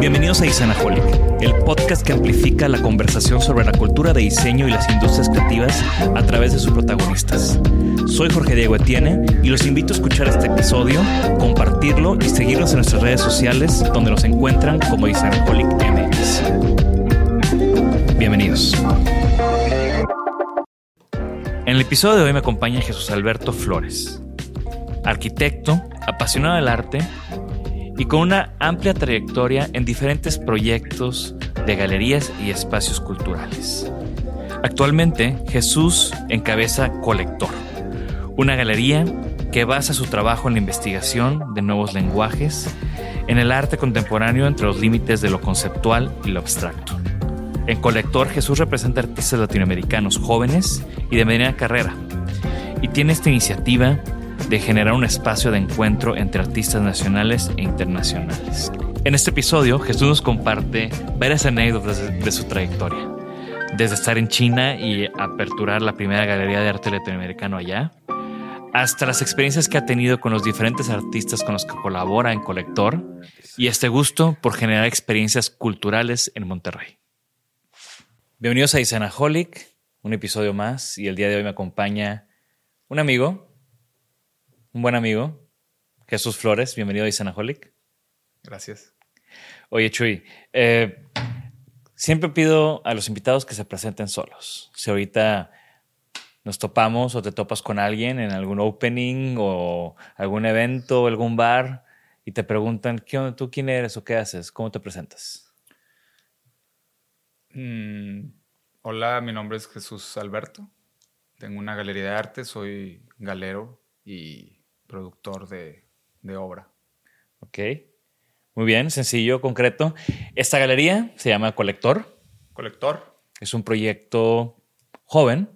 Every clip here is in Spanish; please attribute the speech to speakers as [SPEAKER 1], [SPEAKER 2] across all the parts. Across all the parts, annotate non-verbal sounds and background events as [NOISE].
[SPEAKER 1] Bienvenidos a Isanaholic, el podcast que amplifica la conversación sobre la cultura de diseño y las industrias creativas a través de sus protagonistas. Soy Jorge Diego Etienne y los invito a escuchar este episodio, compartirlo y seguirnos en nuestras redes sociales donde nos encuentran como Isanaholic MX. Bienvenidos. En el episodio de hoy me acompaña Jesús Alberto Flores, arquitecto, apasionado del arte y con una amplia trayectoria en diferentes proyectos de galerías y espacios culturales. Actualmente, Jesús encabeza Colector, una galería que basa su trabajo en la investigación de nuevos lenguajes, en el arte contemporáneo entre los límites de lo conceptual y lo abstracto. En Colector, Jesús representa artistas latinoamericanos jóvenes y de mediana carrera, y tiene esta iniciativa de generar un espacio de encuentro entre artistas nacionales e internacionales. En este episodio, Jesús nos comparte varias anécdotas de, su trayectoria, desde estar en China y aperturar la primera galería de arte latinoamericano allá, hasta las experiencias que ha tenido con los diferentes artistas con los que colabora en Colector y este gusto por generar experiencias culturales en Monterrey. Bienvenidos a Isanaholic, un episodio más y el día de hoy me acompaña un amigo, un buen amigo, Jesús Flores. Bienvenido a Isanaholic.
[SPEAKER 2] Gracias.
[SPEAKER 1] Oye, Chuy, eh, siempre pido a los invitados que se presenten solos. Si ahorita nos topamos o te topas con alguien en algún opening o algún evento o algún bar y te preguntan, ¿qué onda, tú quién eres o qué haces? ¿Cómo te presentas?
[SPEAKER 2] Mm, hola, mi nombre es Jesús Alberto. Tengo una galería de arte, soy galero y productor de, de obra.
[SPEAKER 1] Ok. Muy bien, sencillo, concreto. Esta galería se llama Colector.
[SPEAKER 2] Colector,
[SPEAKER 1] Es un proyecto joven.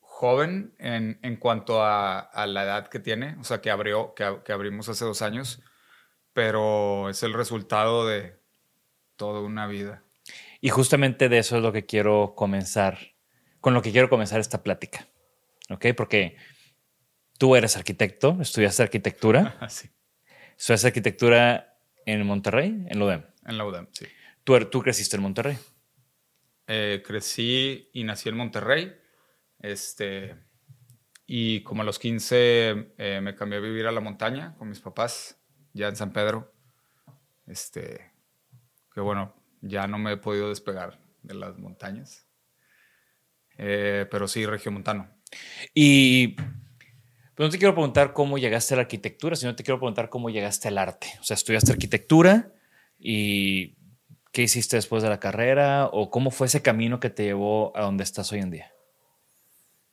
[SPEAKER 2] joven en, en cuanto a, a la edad que tiene, o sea, que, abrió, que, que abrimos hace dos años, pero es el resultado de toda una vida.
[SPEAKER 1] Y justamente de eso es lo que quiero comenzar, con lo que quiero comenzar esta plática. ¿Ok? Porque tú eres arquitecto, estudiaste arquitectura, [LAUGHS]
[SPEAKER 2] Así,
[SPEAKER 1] estudiaste arquitectura en Monterrey, en UDEM.
[SPEAKER 2] en la UDEM, sí.
[SPEAKER 1] Tú, er- tú creciste en Monterrey.
[SPEAKER 2] Eh, crecí y nací en Monterrey. Este, y como a los 15 eh, me cambié a vivir a la montaña con mis papás, ya en San Pedro. Este, que bueno, ya no me he podido despegar de las montañas. Eh, pero sí, regiomontano.
[SPEAKER 1] Y pues no te quiero preguntar cómo llegaste a la arquitectura, sino te quiero preguntar cómo llegaste al arte. O sea, estudiaste arquitectura y qué hiciste después de la carrera o cómo fue ese camino que te llevó a donde estás hoy en día.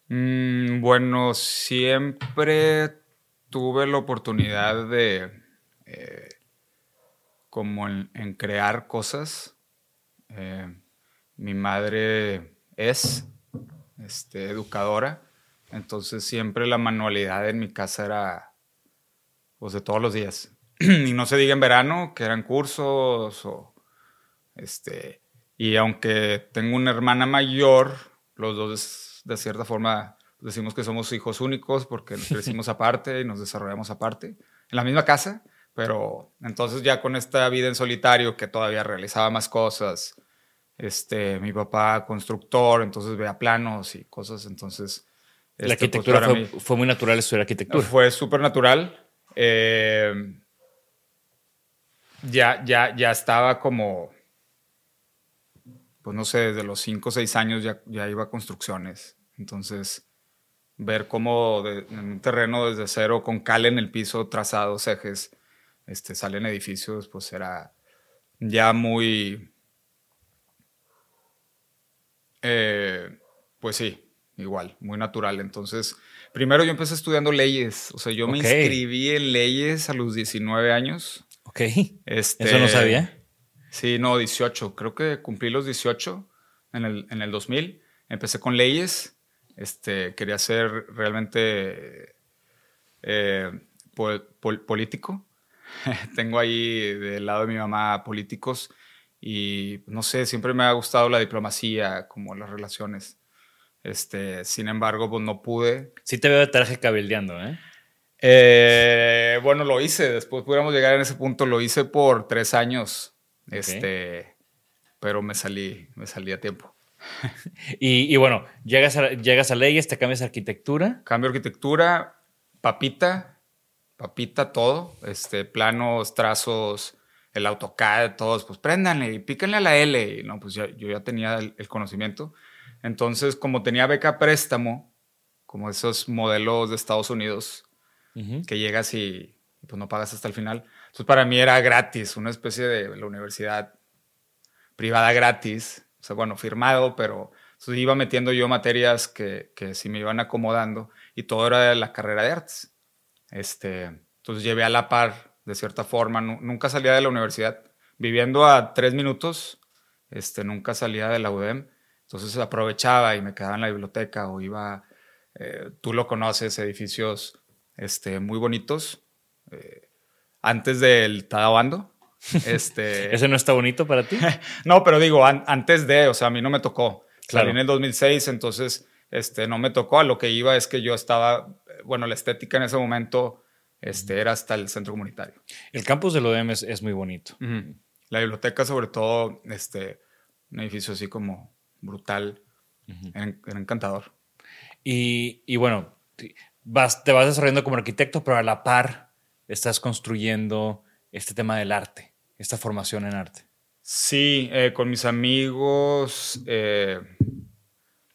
[SPEAKER 2] Mm, bueno, siempre tuve la oportunidad de eh, como en, en crear cosas. Eh, mi madre es este, educadora. Entonces siempre la manualidad en mi casa era pues de todos los días. [CLEARS THROAT] y no se diga en verano, que eran cursos o este y aunque tengo una hermana mayor, los dos de cierta forma decimos que somos hijos únicos porque nos [LAUGHS] crecimos aparte y nos desarrollamos aparte en la misma casa, pero entonces ya con esta vida en solitario que todavía realizaba más cosas, este, mi papá constructor, entonces veía planos y cosas, entonces...
[SPEAKER 1] La
[SPEAKER 2] este, pues,
[SPEAKER 1] arquitectura fue,
[SPEAKER 2] mí-
[SPEAKER 1] fue muy natural estudiar arquitectura.
[SPEAKER 2] fue súper natural. Eh, ya, ya, ya estaba como, pues no sé, desde los 5 o 6 años ya, ya iba a construcciones. Entonces, ver cómo de- en un terreno desde cero, con cal en el piso, trazados, ejes, este, salen edificios, pues era ya muy... eh, pues sí, igual, muy natural. Entonces, primero yo empecé estudiando leyes. O sea, yo me inscribí en leyes a los 19 años.
[SPEAKER 1] Ok.
[SPEAKER 2] Este,
[SPEAKER 1] Eso no sabía.
[SPEAKER 2] Sí, no, 18. Creo que cumplí los 18 en el, en el 2000. Empecé con leyes. Este, quería ser realmente eh, pol- pol- político. [LAUGHS] Tengo ahí del lado de mi mamá políticos y no sé, siempre me ha gustado la diplomacia, como las relaciones. Este, sin embargo, pues no pude.
[SPEAKER 1] Sí te veo de traje cabildeando, ¿eh?
[SPEAKER 2] Eh, bueno, lo hice, después pudiéramos llegar en ese punto, lo hice por tres años, este, pero me salí, me salí a tiempo. [LAUGHS]
[SPEAKER 1] Y, y bueno, llegas a, llegas a leyes, te cambias a arquitectura.
[SPEAKER 2] Cambio arquitectura, papita, papita todo, este, planos, trazos, el AutoCAD, todos, pues préndanle y píquenle a la L. Y no, pues ya- yo ya tenía el, el conocimiento. Entonces, como tenía beca préstamo, como esos modelos de Estados Unidos, que llegas y pues no pagas hasta el final. Entonces para mí era gratis, una especie de la universidad privada gratis, o sea, bueno, firmado, pero entonces iba metiendo yo materias que, que sí me iban acomodando y todo era de la carrera de artes. Este, entonces llevé a la par, de cierta forma, nu- nunca salía de la universidad, viviendo a tres minutos, este, nunca salía de la UDEM, entonces aprovechaba y me quedaba en la biblioteca o iba, eh, tú lo conoces, edificios este, muy bonitos, eh, antes del Tadabando. [LAUGHS] Este,
[SPEAKER 1] ¿Ese no está bonito para ti? [LAUGHS]
[SPEAKER 2] no, pero digo, an- antes de, o sea, a mí no me tocó.
[SPEAKER 1] Claro.
[SPEAKER 2] Salí en el 2006, entonces este, no me tocó. A lo que iba es que yo estaba, eh, bueno, la estética en ese momento este, era hasta el centro comunitario.
[SPEAKER 1] El campus de ODM es, es muy bonito.
[SPEAKER 2] Ujú. La biblioteca, sobre todo, este, un edificio así como brutal, era, era encantador.
[SPEAKER 1] Y, y bueno, te- vas, te vas desarrollando como arquitecto, pero a la par estás construyendo este tema del arte, esta formación en arte.
[SPEAKER 2] Sí, eh, con mis amigos, eh,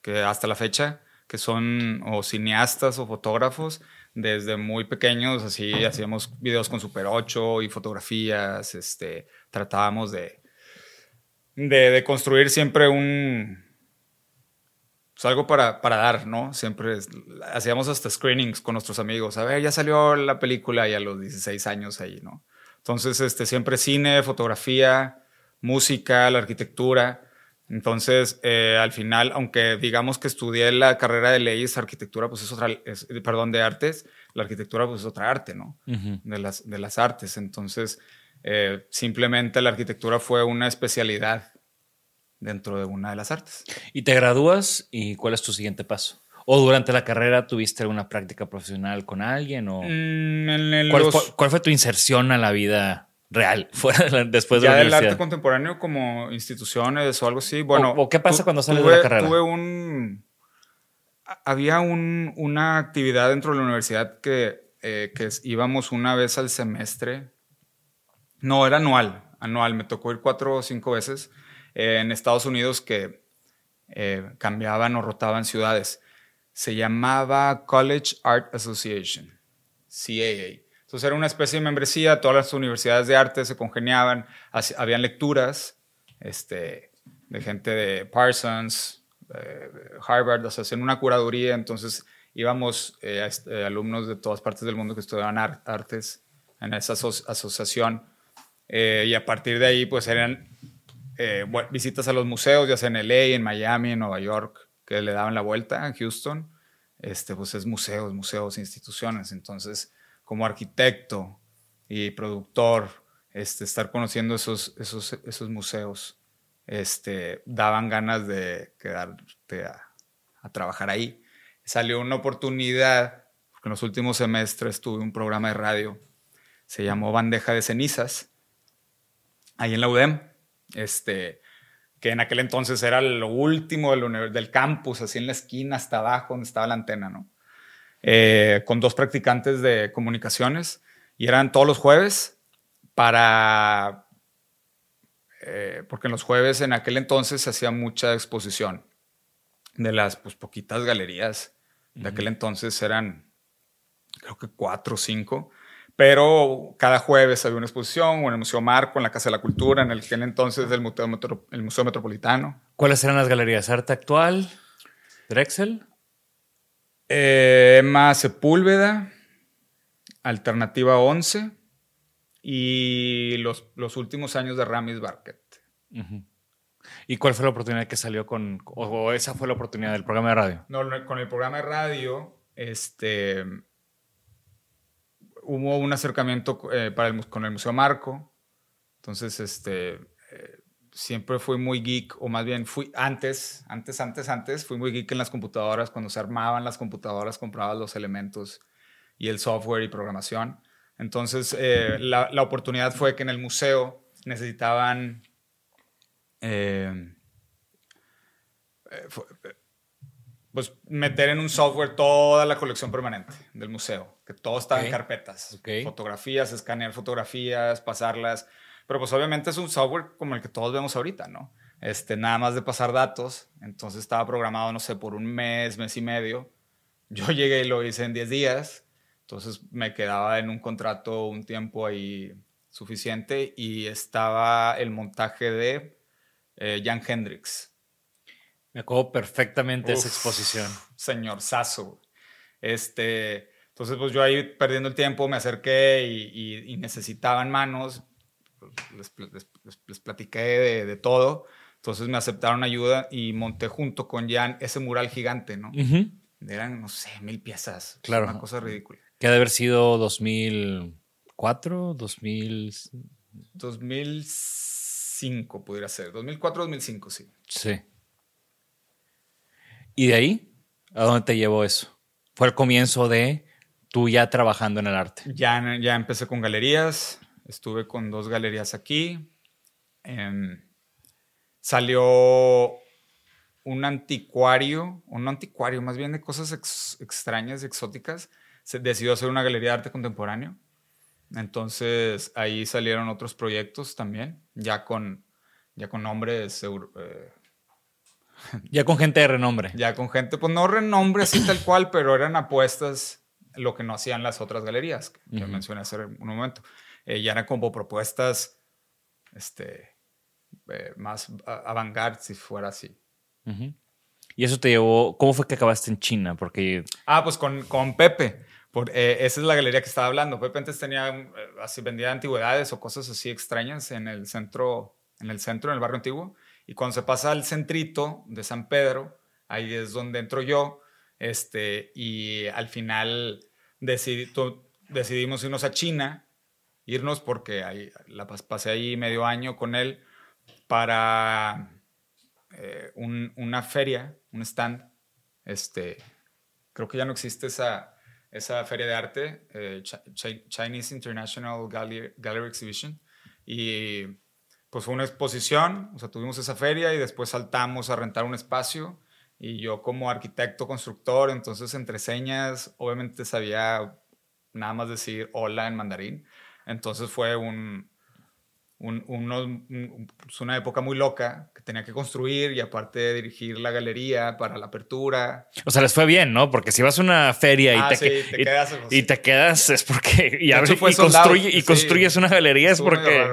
[SPEAKER 2] que hasta la fecha, que son o cineastas o fotógrafos, desde muy pequeños, así hacíamos videos con Super 8 y fotografías, este, tratábamos de, de, de construir siempre un, pues algo para, para dar, ¿no? Siempre es- hacíamos hasta screenings con nuestros amigos. A ver, ya salió la película y a los 16 años ahí, ¿no? Entonces, este, siempre cine, fotografía, música, la arquitectura. Entonces, eh, al final, aunque digamos que estudié la carrera de leyes, arquitectura, pues es otra, es- perdón, de artes, la arquitectura pues es otra arte, ¿no? de, las, de las artes. Entonces, eh, simplemente la arquitectura fue una especialidad dentro de una de las artes.
[SPEAKER 1] Y te gradúas y ¿cuál es tu siguiente paso? ¿O durante la carrera tuviste alguna práctica profesional con alguien? O
[SPEAKER 2] Mm, el-
[SPEAKER 1] ¿cuál,
[SPEAKER 2] los-
[SPEAKER 1] fue, cuál fue tu inserción a la vida real [LAUGHS] fuera de la- después de
[SPEAKER 2] ya
[SPEAKER 1] la
[SPEAKER 2] del arte contemporáneo como instituciones o algo así. Bueno,
[SPEAKER 1] o qué pasa
[SPEAKER 2] tu-
[SPEAKER 1] cuando sales de la carrera?
[SPEAKER 2] Tuve un... a- Había un- una actividad dentro de la universidad que, eh, que íbamos una vez al semestre. No, era anual, anual. Me tocó ir cuatro o cinco veces eh, en Estados Unidos que eh, cambiaban o rotaban ciudades. Se llamaba College Art Association, CAA. Entonces era una especie de membresía, todas las universidades de arte se congeniaban, haci- habían lecturas este, de gente de Parsons, eh, Harvard, o sea, hacían una curaduría, entonces íbamos alumnos de todas partes del mundo que estudiaban ar- artes en esa aso- asociación eh, y a partir de ahí pues eran eh, visitas a los museos, ya sea en LA, en Miami, en Nueva York, que le daban la vuelta en Houston, este, pues es museos, museos, instituciones. Entonces, como arquitecto y productor, este, estar conociendo esos, esos, esos museos, este, daban ganas de quedarte a, a trabajar ahí. Salió una oportunidad, porque en los últimos semestres tuve un programa de radio, se llamó Bandeja de Cenizas, ahí en la UDEM, este, que en aquel entonces era lo último del, del campus, así en la esquina hasta abajo donde estaba la antena, ¿no? Eh, con dos practicantes de comunicaciones y eran todos los jueves para, eh, porque en los jueves en aquel entonces se hacía mucha exposición de las pues, poquitas galerías de aquel entonces eran, creo que cuatro o cinco, pero cada jueves había una exposición o en el Museo Marco, en la Casa de la Cultura, en el que entonces el Museo, el Museo Metropolitano.
[SPEAKER 1] ¿Cuáles eran las galerías? ¿Arte Actual? ¿Drexel?
[SPEAKER 2] Eh, Emma Sepúlveda, Alternativa 11 y los, los últimos años de Ramis Barquet.
[SPEAKER 1] ¿Y cuál fue la oportunidad que salió con, o, esa fue la oportunidad del programa de radio?
[SPEAKER 2] No, con el programa de radio, este, hubo un acercamiento eh, para el, con el Museo Marco. Entonces, este, eh, siempre fui muy geek, o más bien fui antes, antes, antes, antes, fui muy geek en las computadoras. Cuando se armaban las computadoras, compraba los elementos y el software y programación. Entonces, eh, la, la, oportunidad fue que en el museo necesitaban pues meter en un software toda la colección permanente del museo, que todo estaba en carpetas, fotografías, escanear fotografías, pasarlas, pero pues obviamente es un software como el que todos vemos ahorita, ¿no? Este, nada más de pasar datos, entonces estaba programado, no sé, por un mes, mes y medio. Yo [LAUGHS] llegué y lo hice en 10 días, entonces me quedaba en un contrato un tiempo ahí suficiente y estaba el montaje de eh, Jan Hendrix,
[SPEAKER 1] me acuerdo perfectamente esa exposición.
[SPEAKER 2] Señor Sasso. Este, entonces, pues yo ahí perdiendo el tiempo me acerqué y, necesitaban manos. Les, les, platiqué de, todo. Entonces me aceptaron ayuda y monté junto con Jan ese mural gigante, ¿no? Eran, no sé, mil piezas.
[SPEAKER 1] Claro.
[SPEAKER 2] Una cosa ridícula.
[SPEAKER 1] Que ha de haber sido 2004, 2000.
[SPEAKER 2] 2005 pudiera ser. 2004, 2005, sí.
[SPEAKER 1] Sí. ¿Y de ahí? ¿A dónde te llevó eso? ¿Fue el comienzo de tú ya trabajando en el arte?
[SPEAKER 2] Ya, ya empecé con galerías, estuve con dos galerías aquí. Em, salió un anticuario, un anticuario más bien de cosas extrañas, exóticas. Se decidió hacer una galería de arte contemporáneo. Entonces ahí salieron otros proyectos también, ya con, ya con nombres eh, [LAUGHS]
[SPEAKER 1] ya con gente de renombre.
[SPEAKER 2] Ya con gente, pues no renombre así tal cual, pero eran apuestas lo que no hacían las otras galerías que mencioné hace un momento. Eh, ya eran como propuestas este, eh, más avant si fuera así.
[SPEAKER 1] Y eso te llevó, ¿cómo fue que acabaste en China? Porque...
[SPEAKER 2] Ah, pues con, con Pepe. Por, eh, esa es la galería que estaba hablando. Pepe antes tenía, así vendía antigüedades o cosas así extrañas en el centro, en el centro, en el barrio antiguo. Y cuando se pasa al centrito de San Pedro, ahí es donde entro yo, este, y al final decidimos irnos a China, irnos porque ahí, la pasé ahí medio año con él para eh, una feria, un stand. Este, creo que ya no existe esa, esa feria de arte, eh, Chinese International Gallery, Gallery Exhibition. Y pues fue una exposición, o sea, tuvimos esa feria y después saltamos a rentar un espacio y yo como arquitecto, constructor, entonces entre señas, obviamente sabía nada más decir hola en mandarín. Entonces fue un, pues una época muy loca que tenía que construir y aparte dirigir la galería para la apertura.
[SPEAKER 1] O sea, les fue bien, ¿no? Porque si vas a una feria y, ah, te, quedas, y, te quedas es porque y, y, construyes una galería es porque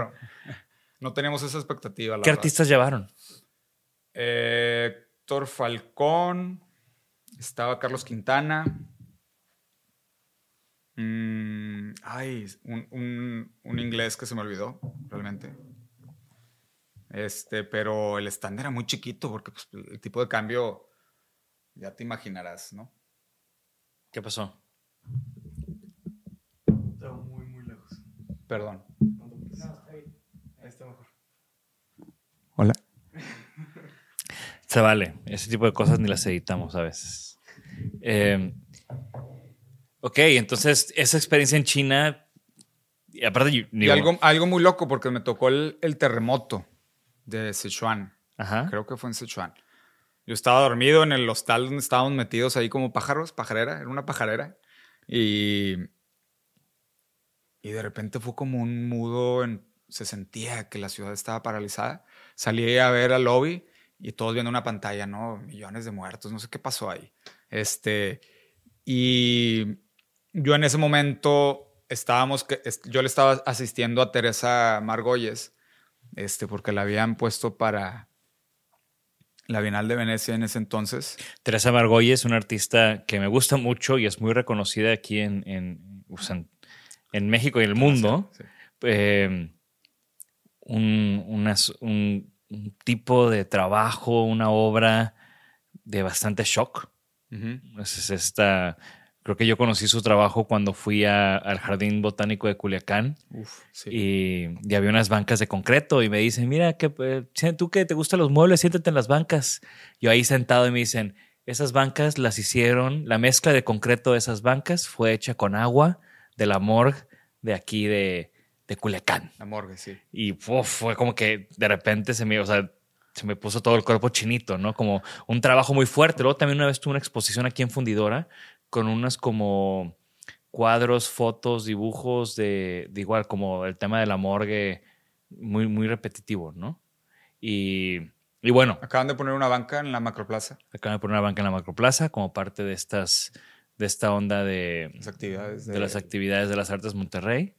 [SPEAKER 2] no teníamos esa expectativa.
[SPEAKER 1] ¿Qué artistas llevaron?
[SPEAKER 2] Eh, Héctor Falcón, estaba Carlos Quintana. Mm, ay, un, inglés que se me olvidó, realmente. Este, pero el stand era muy chiquito porque pues, el tipo de cambio ya te imaginarás, ¿no?
[SPEAKER 1] ¿Qué pasó?
[SPEAKER 3] Estaba muy, muy lejos.
[SPEAKER 2] Perdón
[SPEAKER 3] está mejor.
[SPEAKER 2] Hola.
[SPEAKER 1] Se vale. Ese tipo de cosas ni las editamos a veces. Eh, ok, entonces esa experiencia en China. Y aparte,
[SPEAKER 2] Y algo, algo muy loco porque me tocó el, el terremoto de Sichuan.
[SPEAKER 1] Ajá.
[SPEAKER 2] Creo que fue en Sichuan. Yo estaba dormido en el hostal donde estábamos metidos ahí como pájaros, pajarera, era una pajarera. Y, y de repente fue como un mudo, en- se sentía que la ciudad estaba paralizada. Salí a ver al lobby y todos viendo una pantalla, ¿no? Millones de muertos, no sé qué pasó ahí. Este, y yo en ese momento estábamos, yo le estaba asistiendo a Teresa Margolles, este, porque la habían puesto para la Bienal de Venecia en ese entonces.
[SPEAKER 1] Teresa Margolles es una artista que me gusta mucho y es muy reconocida aquí en, en, sea, en- México y en el mundo.
[SPEAKER 2] Sí.
[SPEAKER 1] Eh, un, unas- un- un tipo de trabajo, una obra de bastante shock. Es, es esta, creo que yo conocí su trabajo cuando fui a- al Jardín Botánico de Culiacán
[SPEAKER 2] Uf, sí.
[SPEAKER 1] y, y había unas bancas de concreto y me dicen, mira, que, eh, tú que te gustan los muebles, siéntate en las bancas. Yo ahí sentado y me dicen, esas bancas las hicieron, la mezcla de concreto de esas bancas fue hecha con agua de la morgue de aquí de, de Culiacán.
[SPEAKER 2] La morgue, sí.
[SPEAKER 1] Y uf, fue como que de repente se me, o sea, se me puso todo el cuerpo chinito, ¿no? Como un trabajo muy fuerte. Luego también una vez tuve una exposición aquí en Fundidora con unas como cuadros, fotos, dibujos de, de igual como el tema de la morgue muy, muy repetitivo, ¿no? Y, y bueno,
[SPEAKER 2] Acaban de poner una banca en la macroplaza.
[SPEAKER 1] acaban de poner una banca en la Macroplaza como parte de estas, de esta onda de,
[SPEAKER 2] Las actividades
[SPEAKER 1] de las actividades de las artes Monterrey.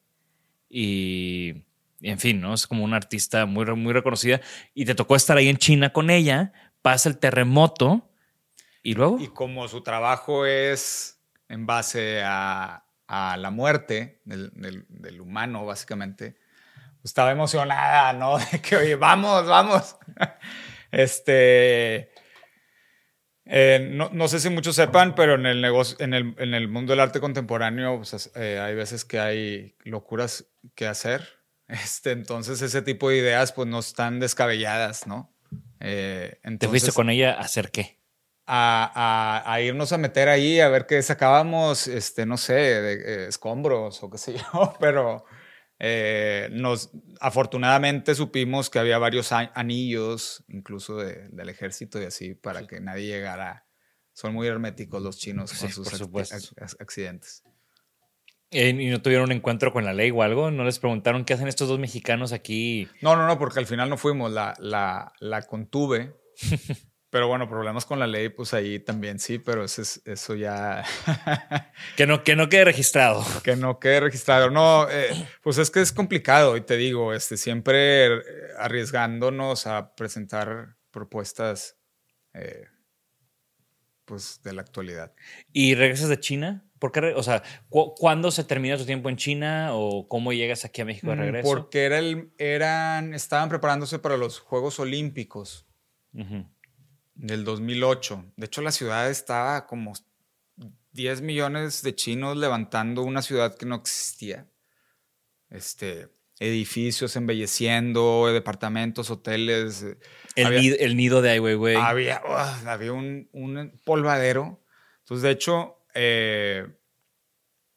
[SPEAKER 1] Y, en fin, ¿no? Es como una artista muy, muy reconocida. Y te tocó estar ahí en China con ella, pasa el terremoto y luego...
[SPEAKER 2] Y como su trabajo es en base a, a la muerte del humano, básicamente, pues estaba emocionada, ¿no? [LAUGHS] De que, oye, vamos, vamos. [LAUGHS] este. Eh, no, no sé si muchos sepan, pero en el negocio, en el, en el mundo del arte contemporáneo, pues, es- eh, hay veces que hay locuras que hacer. [LAUGHS] Este, entonces, ese tipo de ideas, pues, no están descabelladas, ¿no? Eh,
[SPEAKER 1] ¿Te
[SPEAKER 2] entonces,
[SPEAKER 1] fuiste con ella a hacer qué?
[SPEAKER 2] a, a- a irnos a meter ahí a ver qué sacábamos, este, no sé, de, eh, escombros o qué sé yo, [LAUGHS] pero eh, nos, afortunadamente supimos que había varios anillos, incluso de- del ejército y así, para que nadie llegara. Son muy herméticos los chinos con
[SPEAKER 1] Sí,
[SPEAKER 2] sus ac- accidentes.
[SPEAKER 1] Eh, ¿Y no tuvieron un encuentro con la ley o algo? ¿No les preguntaron qué hacen estos dos mexicanos aquí?
[SPEAKER 2] No, no, no, porque al final no fuimos, la, la, la contuve. [LAUGHS] Pero bueno, problemas con la ley, pues ahí también sí, pero eso, es- eso ya... [LAUGHS]
[SPEAKER 1] Que no, que no quede registrado.
[SPEAKER 2] Que no quede registrado. No, eh, pues es que es complicado y te digo, este, siempre eh, arriesgándonos a presentar propuestas eh, pues de la actualidad.
[SPEAKER 1] ¿Y regresas de China? ¿Por qué? O sea, ¿cu- ¿cuándo se termina tu tiempo en China o cómo llegas aquí a México de
[SPEAKER 2] Mm,
[SPEAKER 1] regreso?
[SPEAKER 2] Porque era el, eran, estaban preparándose para los Juegos Olímpicos
[SPEAKER 1] Ujú.
[SPEAKER 2] Del 2008. De hecho, la ciudad estaba como 10 millones de chinos levantando una ciudad que no existía. Este, edificios embelleciendo, departamentos, hoteles. eh,
[SPEAKER 1] El,
[SPEAKER 2] había-
[SPEAKER 1] nido, el nido de Ai Weiwei.
[SPEAKER 2] había, ugh, había un, un polvadero. Entonces, de hecho, eh,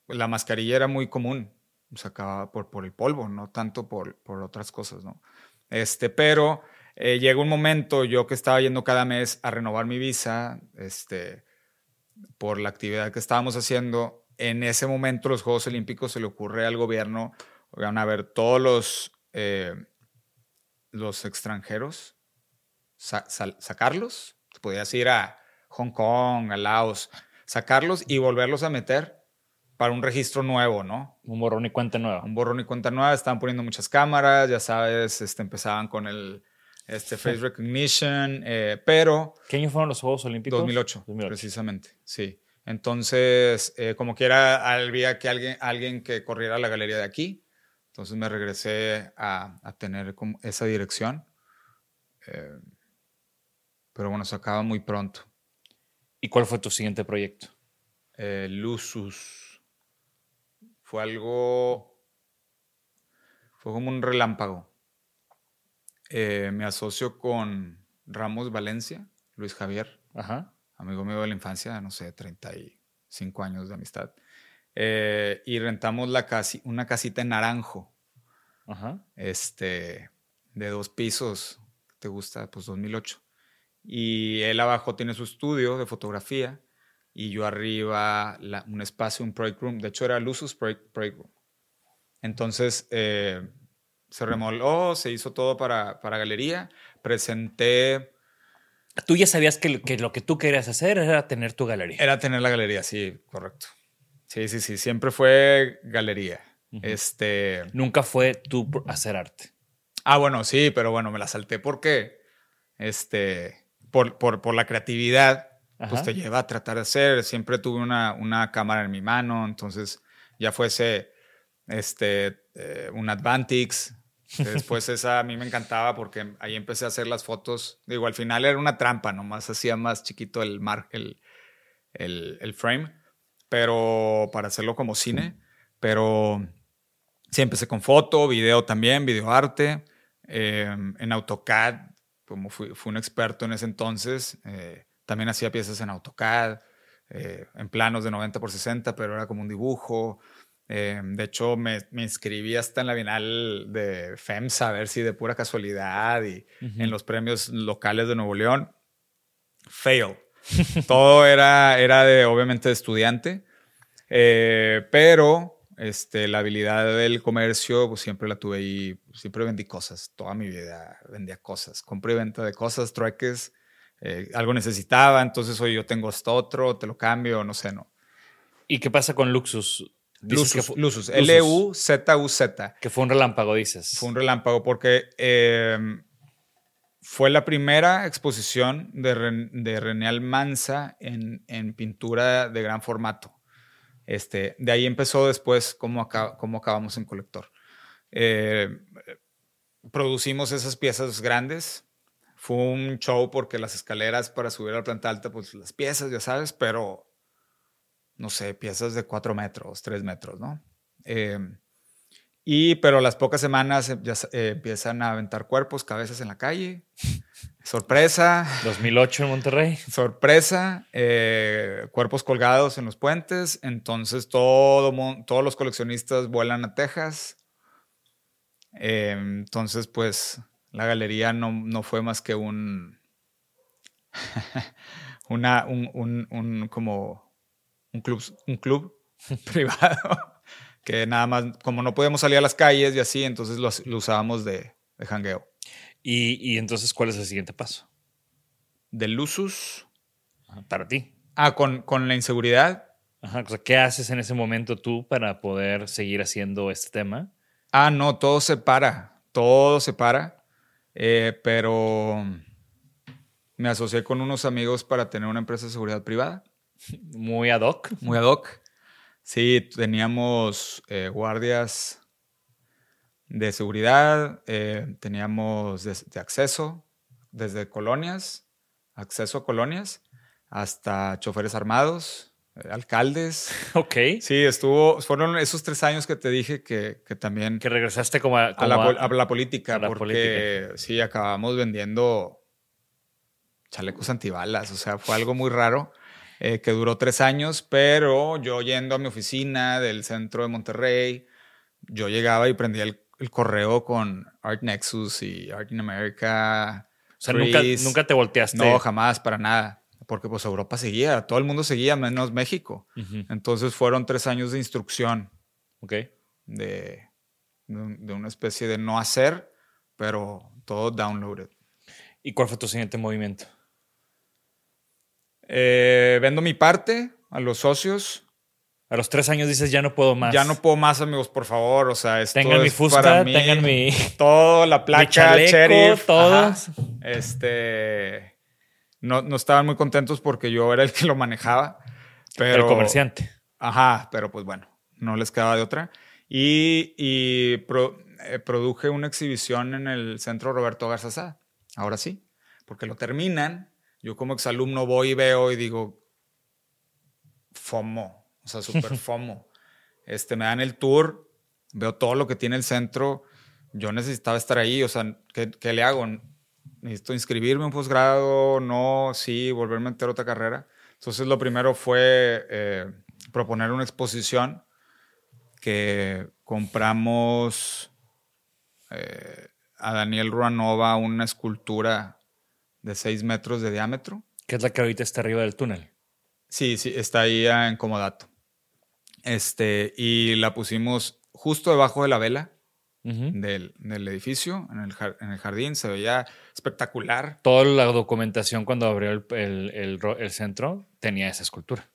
[SPEAKER 2] la mascarilla era muy común. Se acababa por, por el polvo, no tanto por, por otras cosas, ¿no? Este, pero eh, llega un momento, yo que estaba yendo cada mes a renovar mi visa, este, por la actividad que estábamos haciendo, en ese momento los Juegos Olímpicos se le ocurre al gobierno, van a ver todos los, eh, los extranjeros, sa- sacarlos, podías ir a Hong Kong, a Laos, sacarlos y volverlos a meter para un registro nuevo, ¿no?
[SPEAKER 1] Un borrón y cuenta nueva.
[SPEAKER 2] Un borrón y cuenta nueva, estaban poniendo muchas cámaras, ya sabes, este, empezaban con el este, face recognition, eh, pero
[SPEAKER 1] ¿Qué año fueron los Juegos Olímpicos?
[SPEAKER 2] 2008,
[SPEAKER 1] 2008.
[SPEAKER 2] precisamente, sí. Entonces, eh, como quiera, había que alguien, alguien que corriera la galería de aquí. Entonces me regresé a, a tener como esa dirección. Eh, pero bueno, se acaba muy pronto.
[SPEAKER 1] ¿Y cuál fue tu siguiente proyecto?
[SPEAKER 2] Eh, Lusus. Fue algo. Fue como un relámpago. Eh, me asocio con Ramos Valencia, Luis Javier,
[SPEAKER 1] Ajá.
[SPEAKER 2] amigo mío de la infancia, no sé, 35 años de amistad. Eh, y rentamos la casi, una casita en Naranjo,
[SPEAKER 1] Ajá.
[SPEAKER 2] este, de dos pisos. ¿Te gusta? Pues 2008. Y él abajo tiene su estudio de fotografía y yo arriba la- un espacio, un project room. De hecho, era Lusus Project, Project Room. Entonces, eh, se remoló, se hizo todo para, para galería. Presenté,
[SPEAKER 1] Tú ya sabías que, lo- que lo que tú querías hacer era tener tu galería.
[SPEAKER 2] era tener la galería, sí, correcto. Sí, sí, sí, siempre fue galería. Este,
[SPEAKER 1] Nunca fue tú hacer arte.
[SPEAKER 2] Ah, bueno, sí, pero bueno, me la salté porque, este, por, por, por la creatividad,
[SPEAKER 1] Ajá.
[SPEAKER 2] pues te lleva a tratar de hacer. Siempre tuve una, una cámara en mi mano, entonces ya fuese, este, eh, un Advantix. Después esa a mí me encantaba porque ahí empecé a hacer las fotos. Digo, al final era una trampa, nomás hacía más chiquito el, mar, el, el, el frame, pero para hacerlo como cine. Pero sí, empecé con foto, video también, videoarte. Eh, en AutoCAD, como fui un experto en ese entonces, eh, también hacía piezas en AutoCAD, eh, en planos de 90 por 60, pero era como un dibujo. Eh, de hecho, me, me inscribí hasta en la Bienal de FEMSA, a ver si de pura casualidad, y en los premios locales de Nuevo León. Fail. [LAUGHS] Todo era, era de, obviamente, de estudiante, eh, pero este, la habilidad del comercio pues, siempre la tuve ahí. Siempre vendí cosas, toda mi vida vendía cosas. Compré y venta de cosas, trueques. eh, algo necesitaba, entonces hoy yo tengo esto otro, te lo cambio, no sé, no.
[SPEAKER 1] ¿Y qué pasa con Luxus?
[SPEAKER 2] Lusus, Lusus, L-U-Z-U-Z.
[SPEAKER 1] Que fue un relámpago, dices.
[SPEAKER 2] Fue un relámpago porque eh, fue la primera exposición de, Ren- de René Almanza en, en pintura de gran formato. Este, de ahí empezó después cómo, aca- cómo acabamos en colector. Eh, producimos esas piezas grandes. Fue un show porque las escaleras para subir a la planta alta, pues las piezas, ya sabes, pero no sé, piezas de cuatro metros, tres metros, ¿no? Eh, y, pero las pocas semanas eh, ya eh, empiezan a aventar cuerpos, cabezas en la calle. [LAUGHS] Sorpresa,
[SPEAKER 1] 2008 en Monterrey.
[SPEAKER 2] sorpresa, eh, cuerpos colgados en los puentes. Entonces todo, todos los coleccionistas vuelan a Texas. Eh, entonces, pues la galería no, no fue más que un, [LAUGHS] una, un, un- un como un club, un club [LAUGHS] privado que nada más, como no podíamos salir a las calles y así, entonces lo, lo usábamos de, de jangueo.
[SPEAKER 1] Y, y entonces, ¿cuál es el siguiente paso
[SPEAKER 2] De Lusus.
[SPEAKER 1] para ti?
[SPEAKER 2] Ah, con, con la inseguridad.
[SPEAKER 1] Ajá, o sea, ¿qué haces en ese momento tú para poder seguir haciendo este tema?
[SPEAKER 2] Ah, no, todo se para, todo se para, eh, pero me asocié con unos amigos para tener una empresa de seguridad privada,
[SPEAKER 1] Muy ad hoc.
[SPEAKER 2] muy ad hoc. Sí, teníamos eh, guardias de seguridad, eh, teníamos de, de acceso, desde colonias, acceso a colonias, hasta choferes armados, eh, alcaldes. [LAUGHS]
[SPEAKER 1] Ok.
[SPEAKER 2] Sí, estuvo, fueron esos tres años que te dije que, que también
[SPEAKER 1] Que regresaste como a,
[SPEAKER 2] la,
[SPEAKER 1] a-
[SPEAKER 2] pol- a la política,
[SPEAKER 1] la
[SPEAKER 2] porque sí, acabamos vendiendo chalecos antibalas, o sea, fue algo muy raro eh, que duró tres años, pero yo yendo a mi oficina del centro de Monterrey, yo llegaba y prendía el, el correo con Art Nexus y Art in America.
[SPEAKER 1] O sea, nunca, te volteaste.
[SPEAKER 2] No, jamás, para nada. Porque pues Europa seguía, todo el mundo seguía, menos México. Entonces fueron tres años de instrucción
[SPEAKER 1] Ok.
[SPEAKER 2] de, de una especie de no hacer, pero todo downloaded.
[SPEAKER 1] ¿Y cuál fue tu siguiente movimiento?
[SPEAKER 2] Eh, vendo mi parte a los socios.
[SPEAKER 1] A los tres años dices, ya no puedo más.
[SPEAKER 2] Ya no puedo más, amigos, por favor. O sea, esto
[SPEAKER 1] Tengan mi
[SPEAKER 2] es
[SPEAKER 1] fusca,
[SPEAKER 2] para mí.
[SPEAKER 1] tengan mi...
[SPEAKER 2] Todo, la placa,
[SPEAKER 1] chaleco,
[SPEAKER 2] sheriff,
[SPEAKER 1] todo.
[SPEAKER 2] Este. No, no estaban muy contentos porque yo era el que lo manejaba. Pero,
[SPEAKER 1] El comerciante.
[SPEAKER 2] Ajá, pero pues bueno, no les quedaba de otra. Y, y pro- eh, produje una exhibición en el centro Roberto Garzazá. Ahora sí, porque lo terminan. Yo como exalumno voy y veo y digo, FOMO, o sea, súper [LAUGHS] FOMO. Este, me dan el tour, veo todo lo que tiene el centro. Yo necesitaba estar ahí, o sea, ¿qué, qué le hago? Necesito inscribirme en posgrado, no, sí, volverme a meter otra carrera. Entonces, lo primero fue eh, proponer una exposición que compramos eh, a Daniel Ruanova una escultura de 6 metros de diámetro.
[SPEAKER 1] Que es la que ahorita está arriba del túnel.
[SPEAKER 2] Sí, sí, está ahí en Comodato. Este, y la pusimos justo debajo de la vela del, del, edificio, en el, en el, jardín. Se veía espectacular.
[SPEAKER 1] Toda la documentación cuando abrió el, el, el centro tenía esa escultura.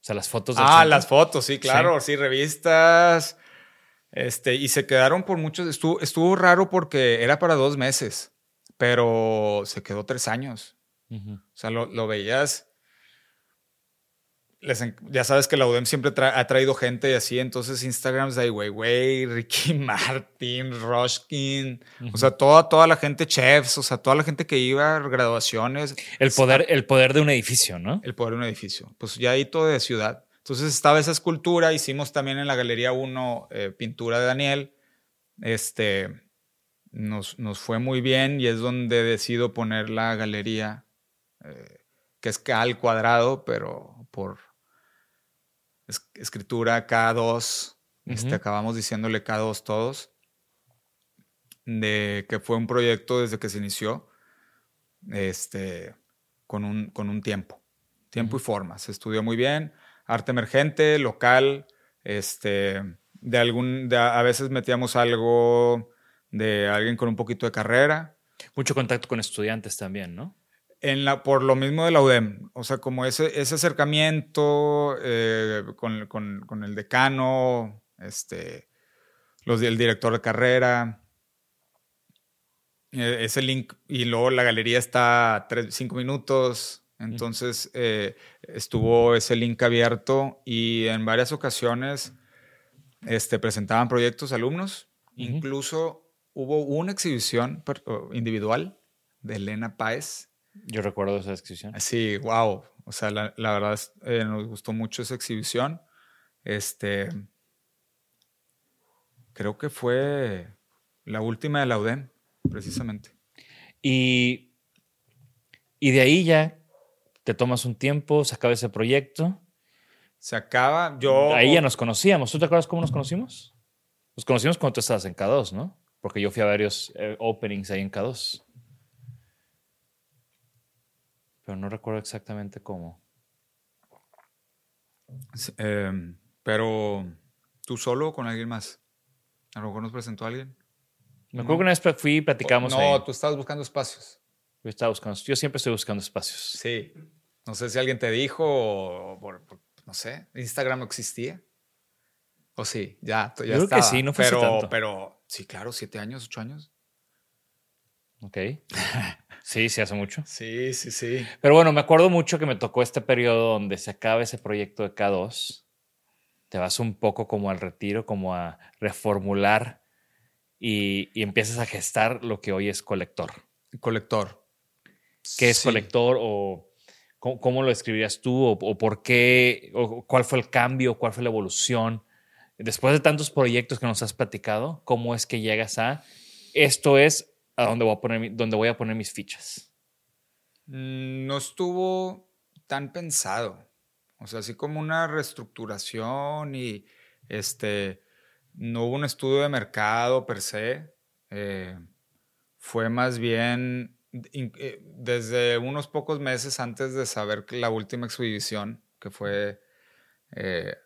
[SPEAKER 1] O sea, las fotos.
[SPEAKER 2] Del ah, las fotos, sí, claro, sí. revistas. Este, y se quedaron por muchos. Estuvo, estuvo raro porque era para dos meses, pero se quedó tres años. O sea, lo, lo veías ya sabes que la UDEM siempre ha traído gente y así, entonces Instagram de Weiwei, Ricky [LAUGHS] Martin, Roshkin, o sea, toda, toda la gente, chefs, o sea, toda la gente que iba a graduaciones.
[SPEAKER 1] El poder, el poder de un edificio, ¿no?
[SPEAKER 2] El poder de un edificio. Pues ya ahí todo de ciudad. Entonces estaba esa escultura, hicimos también en la Galería 1 eh, pintura de Daniel. Este, nos, nos, fue muy bien y es donde decido poner la galería, eh, que es al cuadrado, pero por escritura K2, este, acabamos diciéndole K2 todos, de que fue un proyecto desde que se inició, este, con un, con un tiempo, tiempo y forma. Se estudió muy bien, arte emergente, local, este, de algún, a veces metíamos algo de alguien con un poquito de carrera.
[SPEAKER 1] Mucho contacto con estudiantes también, ¿no?
[SPEAKER 2] En la, por lo mismo de la UDEM, o sea, como ese, ese acercamiento eh, con, con, con, el decano, este, los, el director de carrera, eh, ese link, y luego la galería está a tres, cinco minutos, entonces eh, estuvo ese link abierto y en varias ocasiones este, presentaban proyectos alumnos, incluso hubo una exhibición individual de Elena Páez
[SPEAKER 1] yo recuerdo esa exhibición.
[SPEAKER 2] Sí, wow. O sea, la, verdad eh, nos gustó mucho esa exhibición. Este, creo que fue la última de la UDEM, precisamente.
[SPEAKER 1] Y, y de ahí ya te tomas un tiempo, se acaba ese proyecto.
[SPEAKER 2] Se acaba, yo...
[SPEAKER 1] Ahí ya nos conocíamos. ¿Tú te acuerdas cómo nos conocimos? Nos conocimos cuando tú estabas en K2, ¿no? Porque yo fui a varios eh, openings ahí en K2. pero no recuerdo exactamente cómo.
[SPEAKER 2] Em, pero, ¿tú solo o con alguien más? A lo mejor nos presentó alguien.
[SPEAKER 1] Me acuerdo que una vez fui y platicamos.
[SPEAKER 2] No, tú estabas buscando espacios.
[SPEAKER 1] Yo estaba buscando, yo siempre estoy buscando espacios.
[SPEAKER 2] Sí. No sé si alguien te dijo o, no sé, Instagram no existía. O sí, ya, ya
[SPEAKER 1] Yo creo que sí, no fue
[SPEAKER 2] pero,
[SPEAKER 1] tanto.
[SPEAKER 2] Pero sí, claro, siete años, ocho años.
[SPEAKER 1] Ok. Sí, sí, hace mucho. [LAUGHS]
[SPEAKER 2] Sí, sí, sí.
[SPEAKER 1] Pero bueno, me acuerdo mucho que me tocó este periodo donde se acaba ese proyecto de K2. Te vas un poco como al retiro, como a reformular y, empiezas a gestar lo que hoy es colector.
[SPEAKER 2] Colector.
[SPEAKER 1] ¿Qué es colector o cómo, lo escribirías tú o, por qué, o cuál fue el cambio, cuál fue la evolución? Después de tantos proyectos que nos has platicado, ¿cómo es que llegas a esto es a dónde voy a poner, dónde voy a poner mis fichas.
[SPEAKER 2] Mm, no estuvo tan pensado. O sea, así como una reestructuración y este, no hubo un estudio de mercado per se. Eh, fue más bien eh, desde unos pocos meses antes de saber la última exhibición, que fue eh,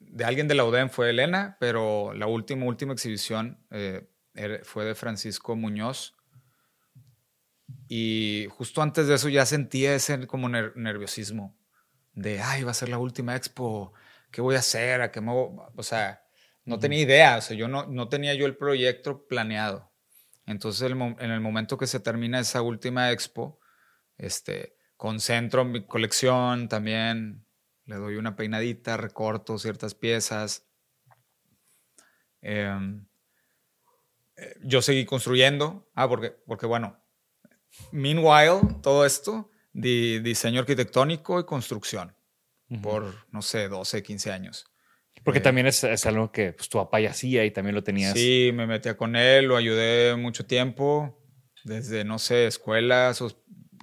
[SPEAKER 2] de alguien de la UDEM, fue Elena, pero la última, última exhibición fue de Francisco Muñoz. Y justo antes de eso ya sentía ese como nerviosismo de, ay, va a ser la última expo, ¿qué voy a hacer? ¿A qué me O sea, no tenía idea, o sea, yo no, no tenía yo el proyecto planeado. Entonces, en el momento que se termina esa última expo, este, concentro mi colección también, le doy una peinadita, recorto ciertas piezas. Em, eh, yo seguí construyendo. Ah, porque, porque bueno, meanwhile, todo esto, de diseño arquitectónico y construcción. por, no sé, 12, 15 años.
[SPEAKER 1] Porque
[SPEAKER 2] Eh,
[SPEAKER 1] también es, es algo que pues, tu papá ya hacía y también lo tenías.
[SPEAKER 2] Sí, me metía con él, lo ayudé mucho tiempo, desde, no sé, escuelas,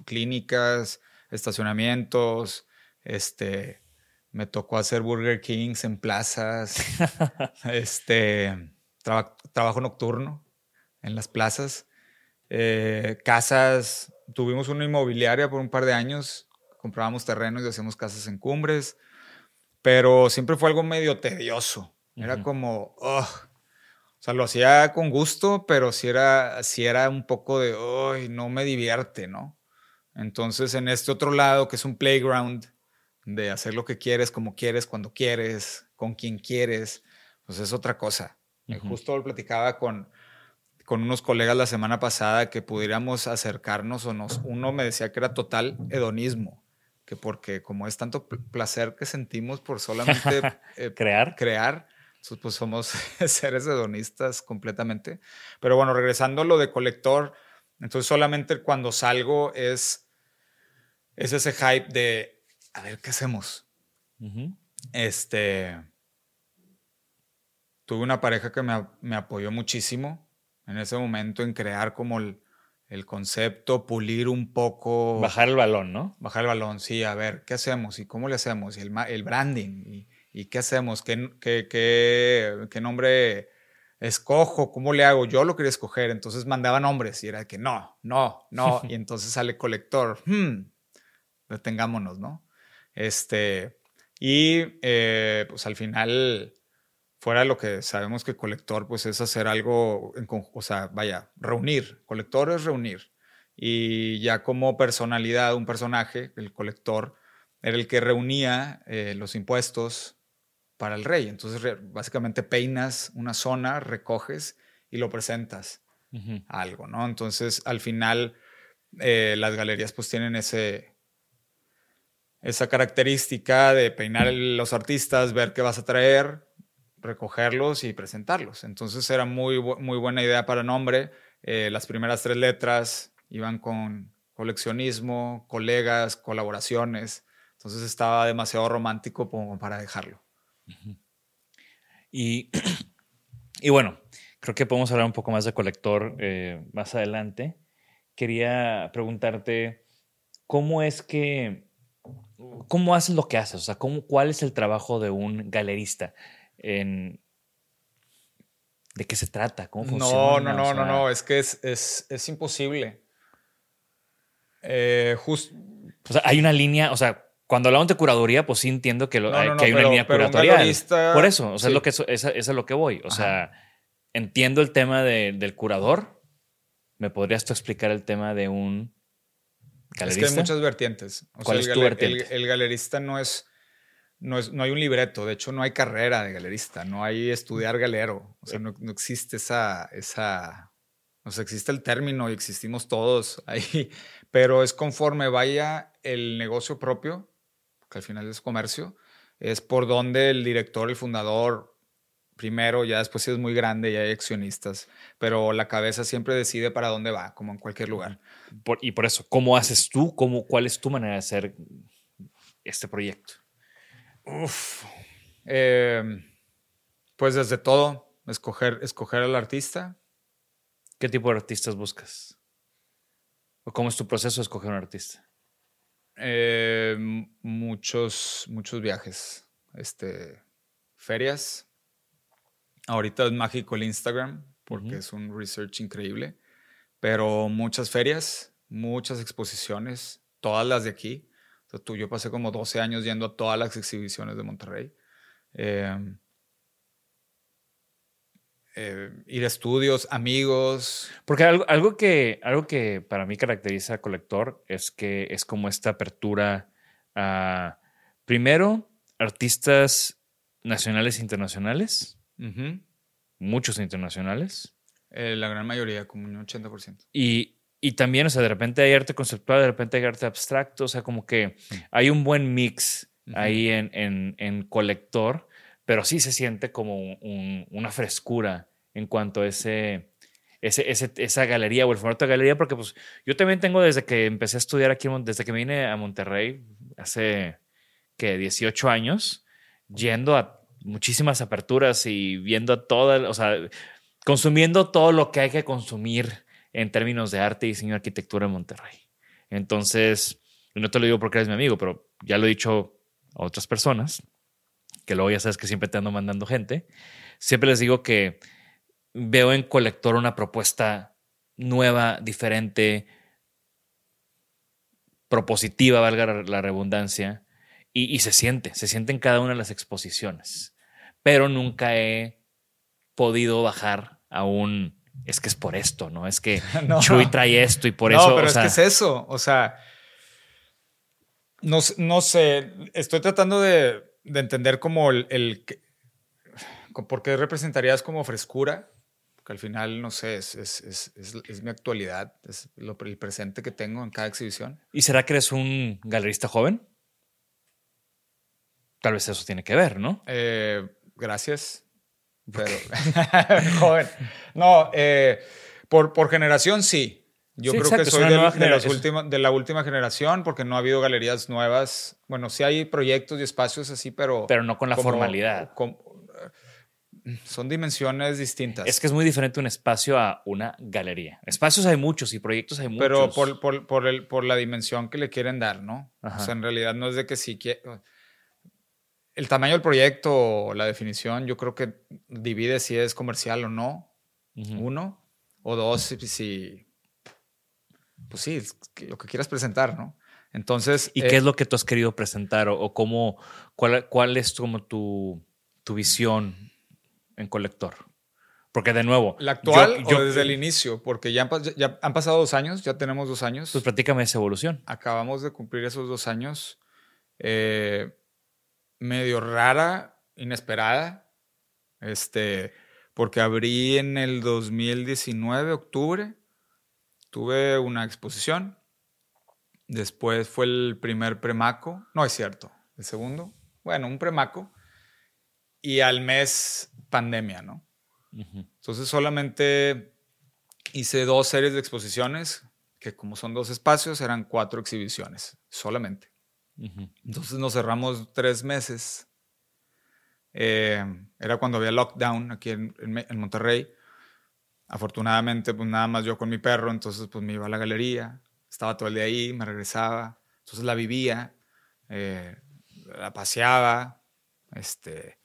[SPEAKER 2] clínicas, estacionamientos, este, me tocó hacer Burger Kings en plazas, [LAUGHS] este, traba- trabajo nocturno en las plazas, eh, casas, tuvimos una inmobiliaria por un par de años, comprábamos terrenos y hacíamos casas en cumbres, pero siempre fue algo medio tedioso, era como, ugh. o sea, lo hacía con gusto, pero sí era, sí era un poco de, ay, no me divierte, ¿no? Entonces, en este otro lado, que es un playground, de hacer lo que quieres, como quieres, cuando quieres, con quien quieres, pues es otra cosa.
[SPEAKER 1] Ujú.
[SPEAKER 2] Justo lo platicaba con, con unos colegas la semana pasada que pudiéramos acercarnos o nos, uno me decía que era total hedonismo, que porque como es tanto pl- placer que sentimos por solamente [LAUGHS] eh,
[SPEAKER 1] Crear.
[SPEAKER 2] crear, so- pues somos [LAUGHS] seres hedonistas completamente. Pero bueno, regresando a lo de colector, entonces solamente cuando salgo es, es ese hype de, a ver, ¿qué hacemos? Este, tuve una pareja que me, me apoyó muchísimo en ese momento en crear como el, el concepto, pulir un poco.
[SPEAKER 1] Bajar el balón, ¿no?
[SPEAKER 2] Bajar el balón, sí, a ver, ¿qué hacemos? ¿Y cómo le hacemos? Y el, el branding, ¿y, y qué hacemos? ¿Qué, qué, qué, qué nombre escojo? ¿Cómo le hago? Yo lo quería escoger, entonces mandaba nombres y era que no, no, no, [LAUGHS] y entonces sale colector, hmm, detengámonos, ¿no? Este, y eh, pues al final, fuera de lo que sabemos que colector, pues es hacer algo, en o sea, vaya, reunir, colector es reunir. Y ya como personalidad, un personaje, el colector, era el que reunía eh, los impuestos para el rey. Entonces, básicamente peinas una zona, recoges y lo presentas a algo, ¿no? Entonces, al final, eh, las galerías pues tienen ese, esa característica de peinar los artistas, ver qué vas a traer, recogerlos y presentarlos. Entonces era muy, muy buena idea para nombre. Eh, las primeras tres letras iban con coleccionismo, colegas, colaboraciones. Entonces estaba demasiado romántico para dejarlo.
[SPEAKER 1] Y, [CLEARS THROAT] y bueno, creo que podemos hablar un poco más de colector eh, más adelante. Quería preguntarte, ¿cómo es que, cómo haces lo que haces? O sea, ¿cómo, ¿cuál es el trabajo de un galerista? En, ¿De qué se trata? ¿Cómo
[SPEAKER 2] No,
[SPEAKER 1] funciona?
[SPEAKER 2] no, no,
[SPEAKER 1] O
[SPEAKER 2] no,
[SPEAKER 1] sea,
[SPEAKER 2] no, es que es, es, es imposible. Eh,
[SPEAKER 1] O sea, hay una línea, o sea, cuando hablamos de curaduría, pues sí entiendo que, lo-
[SPEAKER 2] No,
[SPEAKER 1] hay,
[SPEAKER 2] no, no,
[SPEAKER 1] que hay una línea curatorial.
[SPEAKER 2] galerista-
[SPEAKER 1] Por eso, o sea,
[SPEAKER 2] sí.
[SPEAKER 1] es lo que, eso, es lo que voy. O
[SPEAKER 2] Ajá.
[SPEAKER 1] sea, entiendo el tema de- del curador. ¿Me podrías tú explicar el tema de un
[SPEAKER 2] Es
[SPEAKER 1] galerista?
[SPEAKER 2] que hay muchas vertientes. O
[SPEAKER 1] ¿Cuál
[SPEAKER 2] sea,
[SPEAKER 1] es
[SPEAKER 2] el,
[SPEAKER 1] tu
[SPEAKER 2] galer- el-
[SPEAKER 1] vertiente?
[SPEAKER 2] el galerista no es, no es, no hay un libreto. De hecho, no hay carrera de galerista. No hay estudiar galero. O sea, no, no existe esa, esa, o sea, existe el término y existimos todos [LAUGHS] ahí. Pero es conforme vaya el negocio propio, que al final es comercio, es por donde el director, el fundador, primero, ya después si es muy grande, ya hay accionistas, pero la cabeza siempre decide para dónde va, como en cualquier lugar.
[SPEAKER 1] Por- y por eso, ¿cómo haces tú? ¿Cómo, ¿Cuál es tu manera de hacer este proyecto?
[SPEAKER 2] Uf. Eh, pues desde todo, escoger, escoger al artista.
[SPEAKER 1] ¿Qué tipo de artistas buscas? ¿O cómo es tu proceso de escoger un artista?
[SPEAKER 2] eh, muchos, muchos viajes. Este, ferias. Ahorita es mágico el Instagram porque es un research increíble. Pero muchas ferias, muchas exposiciones, todas las de aquí. O sea, tú, yo pasé como 12 años yendo a todas las exhibiciones de Monterrey. Eh, eh, ir a estudios, amigos.
[SPEAKER 1] Porque algo, algo, que, algo que para mí caracteriza a Colector es que es como esta apertura a, primero, artistas nacionales e internacionales,
[SPEAKER 2] Ujú.
[SPEAKER 1] muchos internacionales,
[SPEAKER 2] Eh, la gran mayoría, como un 80%.
[SPEAKER 1] y, y también, o sea, de repente hay arte conceptual, de repente hay arte abstracto, o sea, como que hay un buen mix
[SPEAKER 2] Ujú.
[SPEAKER 1] ahí en, en, en Colector, pero sí se siente como un- una frescura en cuanto a ese, ese, ese- esa galería o el formato de galería, porque pues yo también tengo desde que empecé a estudiar aquí, desde que vine a Monterrey, hace que 18 años yendo a muchísimas aperturas y viendo todas, o sea, consumiendo todo lo que hay que consumir en términos de arte, diseño y arquitectura en Monterrey. Entonces, no te lo digo porque eres mi amigo, pero ya lo he dicho a otras personas, que luego ya sabes que siempre te ando mandando gente. Siempre les digo que veo en Colector una propuesta nueva, diferente, propositiva, valga la redundancia, y, y, se siente, se siente en cada una de las exposiciones. Pero nunca he podido bajar a un, es que es por esto, ¿no? Es que [LAUGHS] no. Chuy trae esto y por
[SPEAKER 2] no,
[SPEAKER 1] eso.
[SPEAKER 2] pero
[SPEAKER 1] o
[SPEAKER 2] es
[SPEAKER 1] sea,
[SPEAKER 2] que es eso, o sea, no, no sé, estoy tratando de, de entender como el, el, por qué representarías como frescura, que al final, no sé, es, es, es, es mi actualidad, es lo, el presente que tengo en cada exhibición.
[SPEAKER 1] ¿Y será que eres un galerista joven? Tal vez eso tiene que ver, ¿no?
[SPEAKER 2] Eh, gracias. Pero, [LAUGHS] joven. No, eh, por, por generación sí. Yo
[SPEAKER 1] Sí,
[SPEAKER 2] creo
[SPEAKER 1] exacto,
[SPEAKER 2] que soy de, de las de la última generación porque no ha habido galerías nuevas. Bueno, sí hay proyectos y espacios así, pero...
[SPEAKER 1] Pero no con la
[SPEAKER 2] como-
[SPEAKER 1] formalidad.
[SPEAKER 2] com- son dimensiones distintas.
[SPEAKER 1] Es que es muy diferente un espacio a una galería. Espacios hay muchos y proyectos hay muchos.
[SPEAKER 2] Pero por, por, por, el, por la dimensión que le quieren dar, ¿no?
[SPEAKER 1] Ajá.
[SPEAKER 2] O sea, en realidad no es de que si quie- El tamaño del proyecto la definición, yo creo que divide si es comercial o no. Uno. O dos, si, Pues sí, lo que quieras presentar, ¿no? Entonces.
[SPEAKER 1] ¿Y
[SPEAKER 2] eh,
[SPEAKER 1] qué es lo que tú has querido presentar o, o cómo, cuál, cuál es como tu, tu visión en colector? Porque de nuevo,
[SPEAKER 2] ¿La actual
[SPEAKER 1] yo- yo-
[SPEAKER 2] o desde el inicio? Porque ya han, ya han pasado dos años, ya tenemos dos años.
[SPEAKER 1] pues platícame esa evolución.
[SPEAKER 2] acabamos de cumplir esos dos años. eh, medio rara, inesperada. Este, porque abrí en el 2019, octubre. Tuve una exposición. Después fue el primer premaco. No es cierto, el segundo. Bueno, un premaco. Y al mes, pandemia, ¿no? Entonces solamente hice dos series de exposiciones, que como son dos espacios, eran cuatro exhibiciones, solamente. Entonces nos cerramos tres meses. Eh, era cuando había lockdown aquí en, Monterrey. Afortunadamente, pues nada más yo con mi perro, entonces pues me iba a la galería, estaba todo el día ahí, me regresaba, entonces la vivía, eh, la paseaba, este,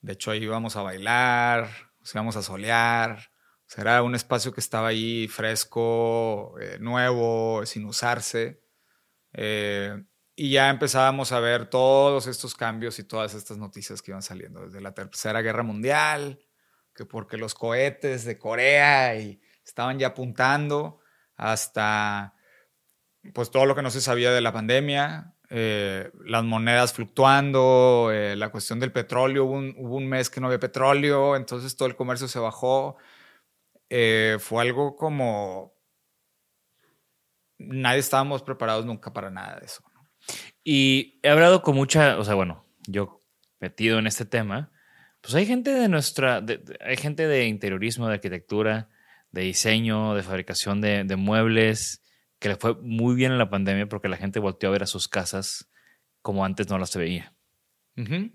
[SPEAKER 2] de hecho ahí íbamos a bailar, nos íbamos a solear, o sea, era un espacio que estaba ahí fresco, eh, nuevo, sin usarse. Y ya empezábamos a ver todos estos cambios y todas estas noticias que iban saliendo, desde la Tercera Guerra Mundial, que porque los cohetes de Corea y estaban ya apuntando, hasta pues todo lo que no se sabía de la pandemia, eh, las monedas fluctuando, eh, la cuestión del petróleo, hubo un, hubo un mes que no había petróleo, entonces todo el comercio se bajó. Eh, fue algo como... Nadie estábamos preparados nunca para nada de eso.
[SPEAKER 1] Y he hablado con mucha, o sea, bueno, yo metido en este tema, pues hay gente de nuestra, de- de- hay gente de interiorismo, de arquitectura, de diseño, de fabricación de, de muebles, que le fue muy bien en la pandemia porque la gente volteó a ver a sus casas como antes no las veía.
[SPEAKER 2] Ujú.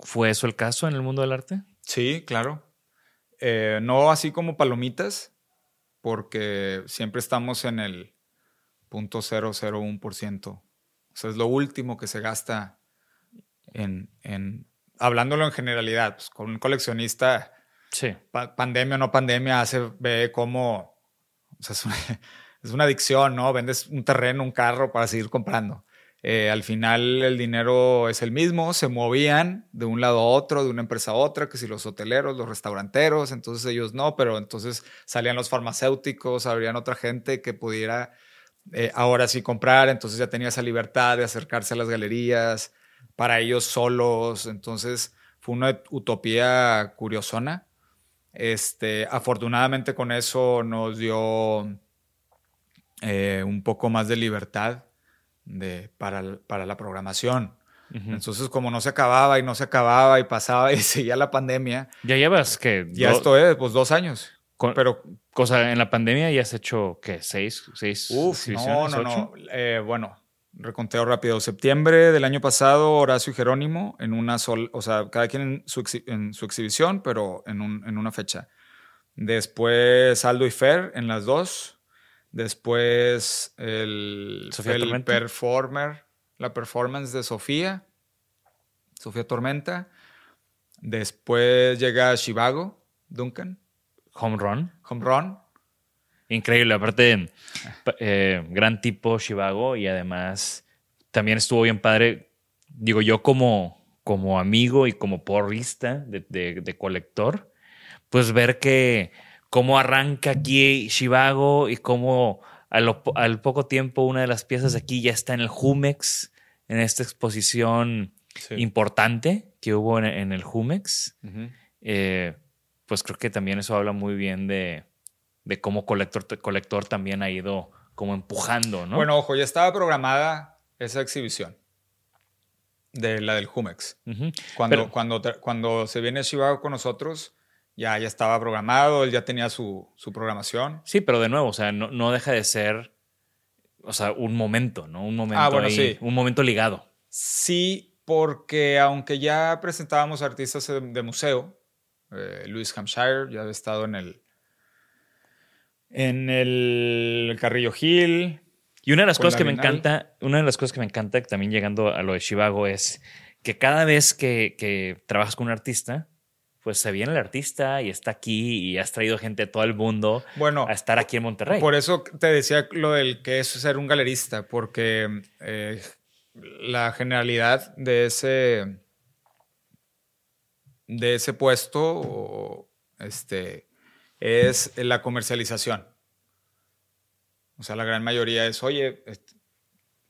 [SPEAKER 1] ¿Fue eso el caso en el mundo del arte?
[SPEAKER 2] Sí, claro. Eh, no así como palomitas, porque siempre estamos en el 0.001%. Sea, es lo último que se gasta en, en hablándolo en generalidad, pues, con un coleccionista,
[SPEAKER 1] Sí.
[SPEAKER 2] pa- pandemia o no pandemia, hace, ve cómo, o sea, es una, [LAUGHS] es una adicción, ¿no? Vendes un terreno, un carro para seguir comprando. Eh, al final el dinero es el mismo, se movían de un lado a otro, de una empresa a otra, que si los hoteleros, los restauranteros, entonces ellos no, pero entonces salían los farmacéuticos, habrían otra gente que pudiera eh, ahora sí comprar, entonces ya tenía esa libertad de acercarse a las galerías para ellos solos, entonces fue una utopía curiosona. Este, afortunadamente con eso nos dio eh, un poco más de libertad de, para, para la programación.
[SPEAKER 1] Ujú.
[SPEAKER 2] Entonces, como no se acababa y no se acababa y pasaba [LAUGHS] y seguía la pandemia,
[SPEAKER 1] Ya llevas que
[SPEAKER 2] ya esto es, pues dos años.
[SPEAKER 1] Con-
[SPEAKER 2] Pero,
[SPEAKER 1] cosa en la pandemia ya has hecho qué seis, seis
[SPEAKER 2] uff, no, no, no. Eh, bueno, reconteo rápido. Septiembre del año pasado, Horacio y Jerónimo, en una sola, o sea, cada quien en su, exhi- en su exhibición, pero en, un- en una fecha. Después Aldo y Fer en las dos. Después el, el performer, la performance de Sofía, Sofía Tormenta. Después llega Shivago, Duncan,
[SPEAKER 1] Home run.
[SPEAKER 2] Home Run.
[SPEAKER 1] Increíble. Aparte, pa- eh, gran tipo Shivago y además también estuvo bien padre. Digo, yo como, como amigo y como porrista de, de- de colector, pues ver que cómo arranca aquí Shivago y cómo al poco tiempo una de las piezas aquí ya está en el Jumex, en esta exposición importante que hubo en, en el Jumex. Eh, pues creo que también eso habla muy bien de, de cómo colector, colector también ha ido como empujando, ¿no?
[SPEAKER 2] Bueno, ojo, ya estaba programada esa exhibición de la del Jumex. Cuando,
[SPEAKER 1] Pero-
[SPEAKER 2] cuando, tra- cuando se viene Chivago con nosotros, ya, ya estaba programado, él ya tenía su, su programación.
[SPEAKER 1] Sí, pero de nuevo, o sea, no, no deja de ser, o sea, un momento, ¿no? Un momento,
[SPEAKER 2] Ah, bueno,
[SPEAKER 1] ahí,
[SPEAKER 2] sí.
[SPEAKER 1] un momento ligado.
[SPEAKER 2] Sí, porque aunque ya presentábamos artistas de museo, eh, Luis Hampshire ya había estado en el, en el Carrillo Hill.
[SPEAKER 1] Y una de las cosas que me encanta, una de las cosas que me encanta también llegando a lo de Chivago es que cada vez que, que trabajas con un artista, pues se viene el artista y está aquí y has traído gente de todo el mundo
[SPEAKER 2] Bueno,
[SPEAKER 1] a estar aquí en Monterrey.
[SPEAKER 2] Por eso te decía lo del que es ser un galerista, porque eh, la generalidad de ese, de ese puesto este, es la comercialización. O sea, la gran mayoría es, oye, este,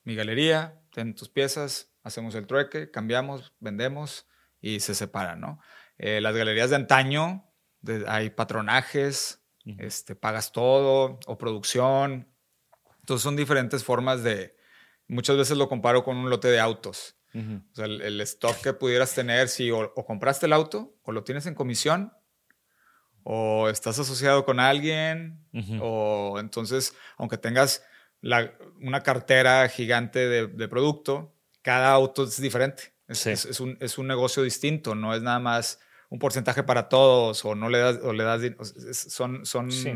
[SPEAKER 2] mi galería, ten tus piezas, hacemos el trueque, cambiamos, vendemos y se separan, ¿no? Eh, las galerías de antaño, de- hay patronajes, este, pagas todo, o producción. Entonces son diferentes formas de, muchas veces lo comparo con un lote de autos.
[SPEAKER 1] Ujú.
[SPEAKER 2] O sea, el, el stock que pudieras tener, si o, o compraste el auto, o lo tienes en comisión, o estás asociado con alguien,
[SPEAKER 1] Ujú.
[SPEAKER 2] o entonces, aunque tengas la- una cartera gigante de, de producto, cada auto es diferente. Es,
[SPEAKER 1] Sí.
[SPEAKER 2] es- es un, es un negocio distinto, no es nada más un porcentaje para todos, o no le das, o le das, son, son
[SPEAKER 1] Sí.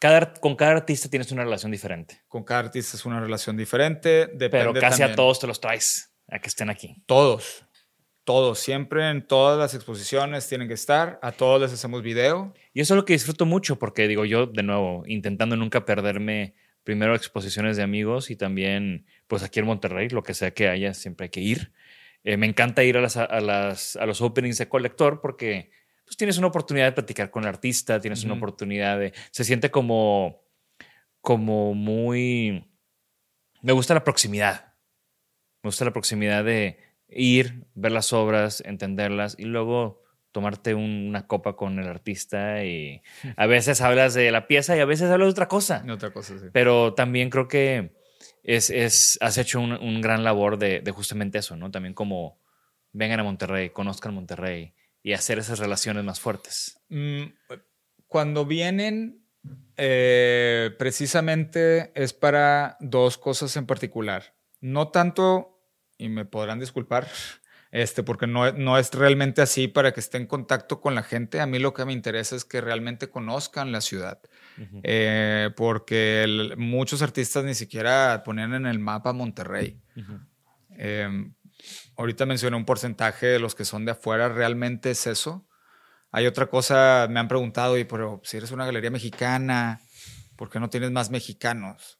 [SPEAKER 1] Cada, con cada artista tienes una relación diferente,
[SPEAKER 2] con cada artista es una relación diferente,
[SPEAKER 1] pero casi a
[SPEAKER 2] también-
[SPEAKER 1] todos te los traes a que estén aquí.
[SPEAKER 2] Todos. Todos. Siempre en todas las exposiciones tienen que estar. A todos les hacemos video.
[SPEAKER 1] Y eso es lo que disfruto mucho, porque digo yo, de nuevo, intentando nunca perderme primero exposiciones de amigos y también, pues aquí en Monterrey, lo que sea que haya, siempre hay que ir. Eh, me encanta ir a, las, a, las, a los openings de colector porque pues, tienes una oportunidad de platicar con el artista, tienes una oportunidad de... Se siente como, como muy... Me gusta la proximidad. Me gusta la proximidad de ir, ver las obras, entenderlas y luego tomarte un- una copa con el artista y [LAUGHS] a veces hablas de la pieza y a veces hablas de otra cosa.
[SPEAKER 2] Otra cosa, sí.
[SPEAKER 1] Pero también creo que es, es- has hecho un, un gran labor de, de justamente eso, ¿no? También como vengan a Monterrey, conozcan Monterrey y hacer esas relaciones más fuertes.
[SPEAKER 2] Mm, Cuando vienen, eh, precisamente es para dos cosas en particular. No tanto, y me podrán disculpar, [LAUGHS] este, porque no, no es realmente así para que esté en contacto con la gente. A mí lo que me interesa es que realmente conozcan la ciudad. Eh, porque el- muchos artistas ni siquiera ponían en el mapa Monterrey. Eh, ahorita mencioné un porcentaje de los que son de afuera, ¿realmente es eso? Hay otra cosa, me han preguntado, y pero si eres una galería mexicana, ¿por qué no tienes más mexicanos?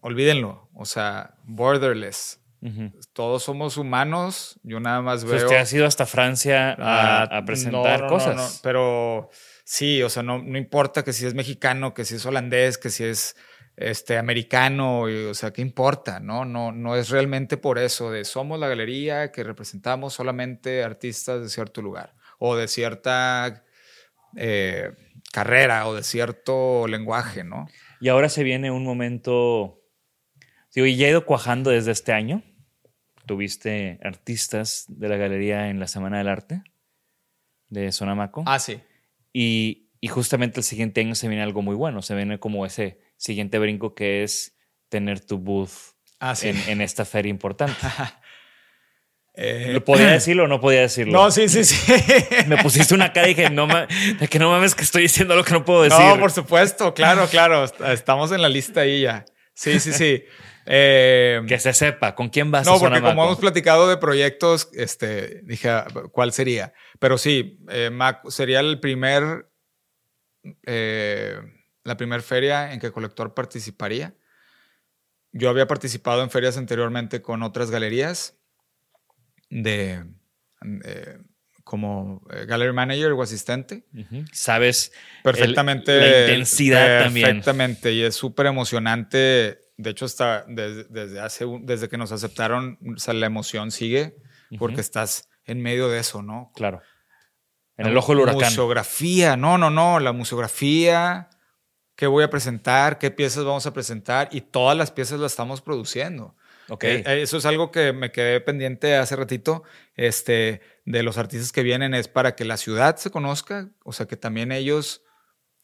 [SPEAKER 2] Olvídenlo, o sea, borderless. Todos somos humanos, yo nada más veo...
[SPEAKER 1] te has ido hasta Francia a,
[SPEAKER 2] Ah,
[SPEAKER 1] a presentar
[SPEAKER 2] no, no,
[SPEAKER 1] cosas.
[SPEAKER 2] no, pero sí, o sea, no, no importa que si es mexicano, que si es holandés, que si es este, americano, y, o sea, ¿qué importa? No, no, no es realmente por eso de somos la galería que representamos solamente artistas de cierto lugar o de cierta eh, carrera o de cierto lenguaje, ¿no?
[SPEAKER 1] Y ahora se viene un momento. Digo, y ya ha ido cuajando desde este año. Tuviste artistas de la galería en la Semana del Arte de Sonamaco.
[SPEAKER 2] Ah, sí.
[SPEAKER 1] Y, y justamente el siguiente año se viene algo muy bueno. Se viene como ese siguiente brinco que es tener tu booth
[SPEAKER 2] Ah, sí.
[SPEAKER 1] en, en esta feria importante. [LAUGHS]
[SPEAKER 2] Eh,
[SPEAKER 1] ¿Lo ¿Podía [CLEARS THROAT] decirlo o no podía decirlo?
[SPEAKER 2] No, sí, sí, sí. [LAUGHS]
[SPEAKER 1] Me pusiste una cara y dije, no, de que no mames que estoy diciendo lo que no puedo decir.
[SPEAKER 2] No, por supuesto, claro, claro. est- Estamos en la lista ahí ya. Sí, sí, sí. [LAUGHS] Eh,
[SPEAKER 1] Que se sepa con quién vas a
[SPEAKER 2] no, porque como hemos platicado de proyectos, este, dije, ah, ¿cuál sería? Pero sí, eh, Mac sería el primer, eh, la primera feria en que Colector participaría. Yo había participado en ferias anteriormente con otras galerías de, eh, como eh, gallery manager o asistente.
[SPEAKER 1] Ujú. Sabes
[SPEAKER 2] Perfectamente.
[SPEAKER 1] el- la intensidad también.
[SPEAKER 2] Perfectamente. Y es súper emocionante. De hecho, hasta desde, desde hace desde que nos aceptaron, o sea, la emoción sigue porque estás en medio de eso, ¿no?
[SPEAKER 1] Claro. En el ojo del huracán.
[SPEAKER 2] Museografía, no, no, no. La museografía, qué voy a presentar, qué piezas vamos a presentar y todas las piezas las estamos produciendo.
[SPEAKER 1] Ok.
[SPEAKER 2] Eh, eh, Eso es algo que me quedé pendiente hace ratito, este, de los artistas que vienen, es para que la ciudad se conozca, o sea, que también ellos,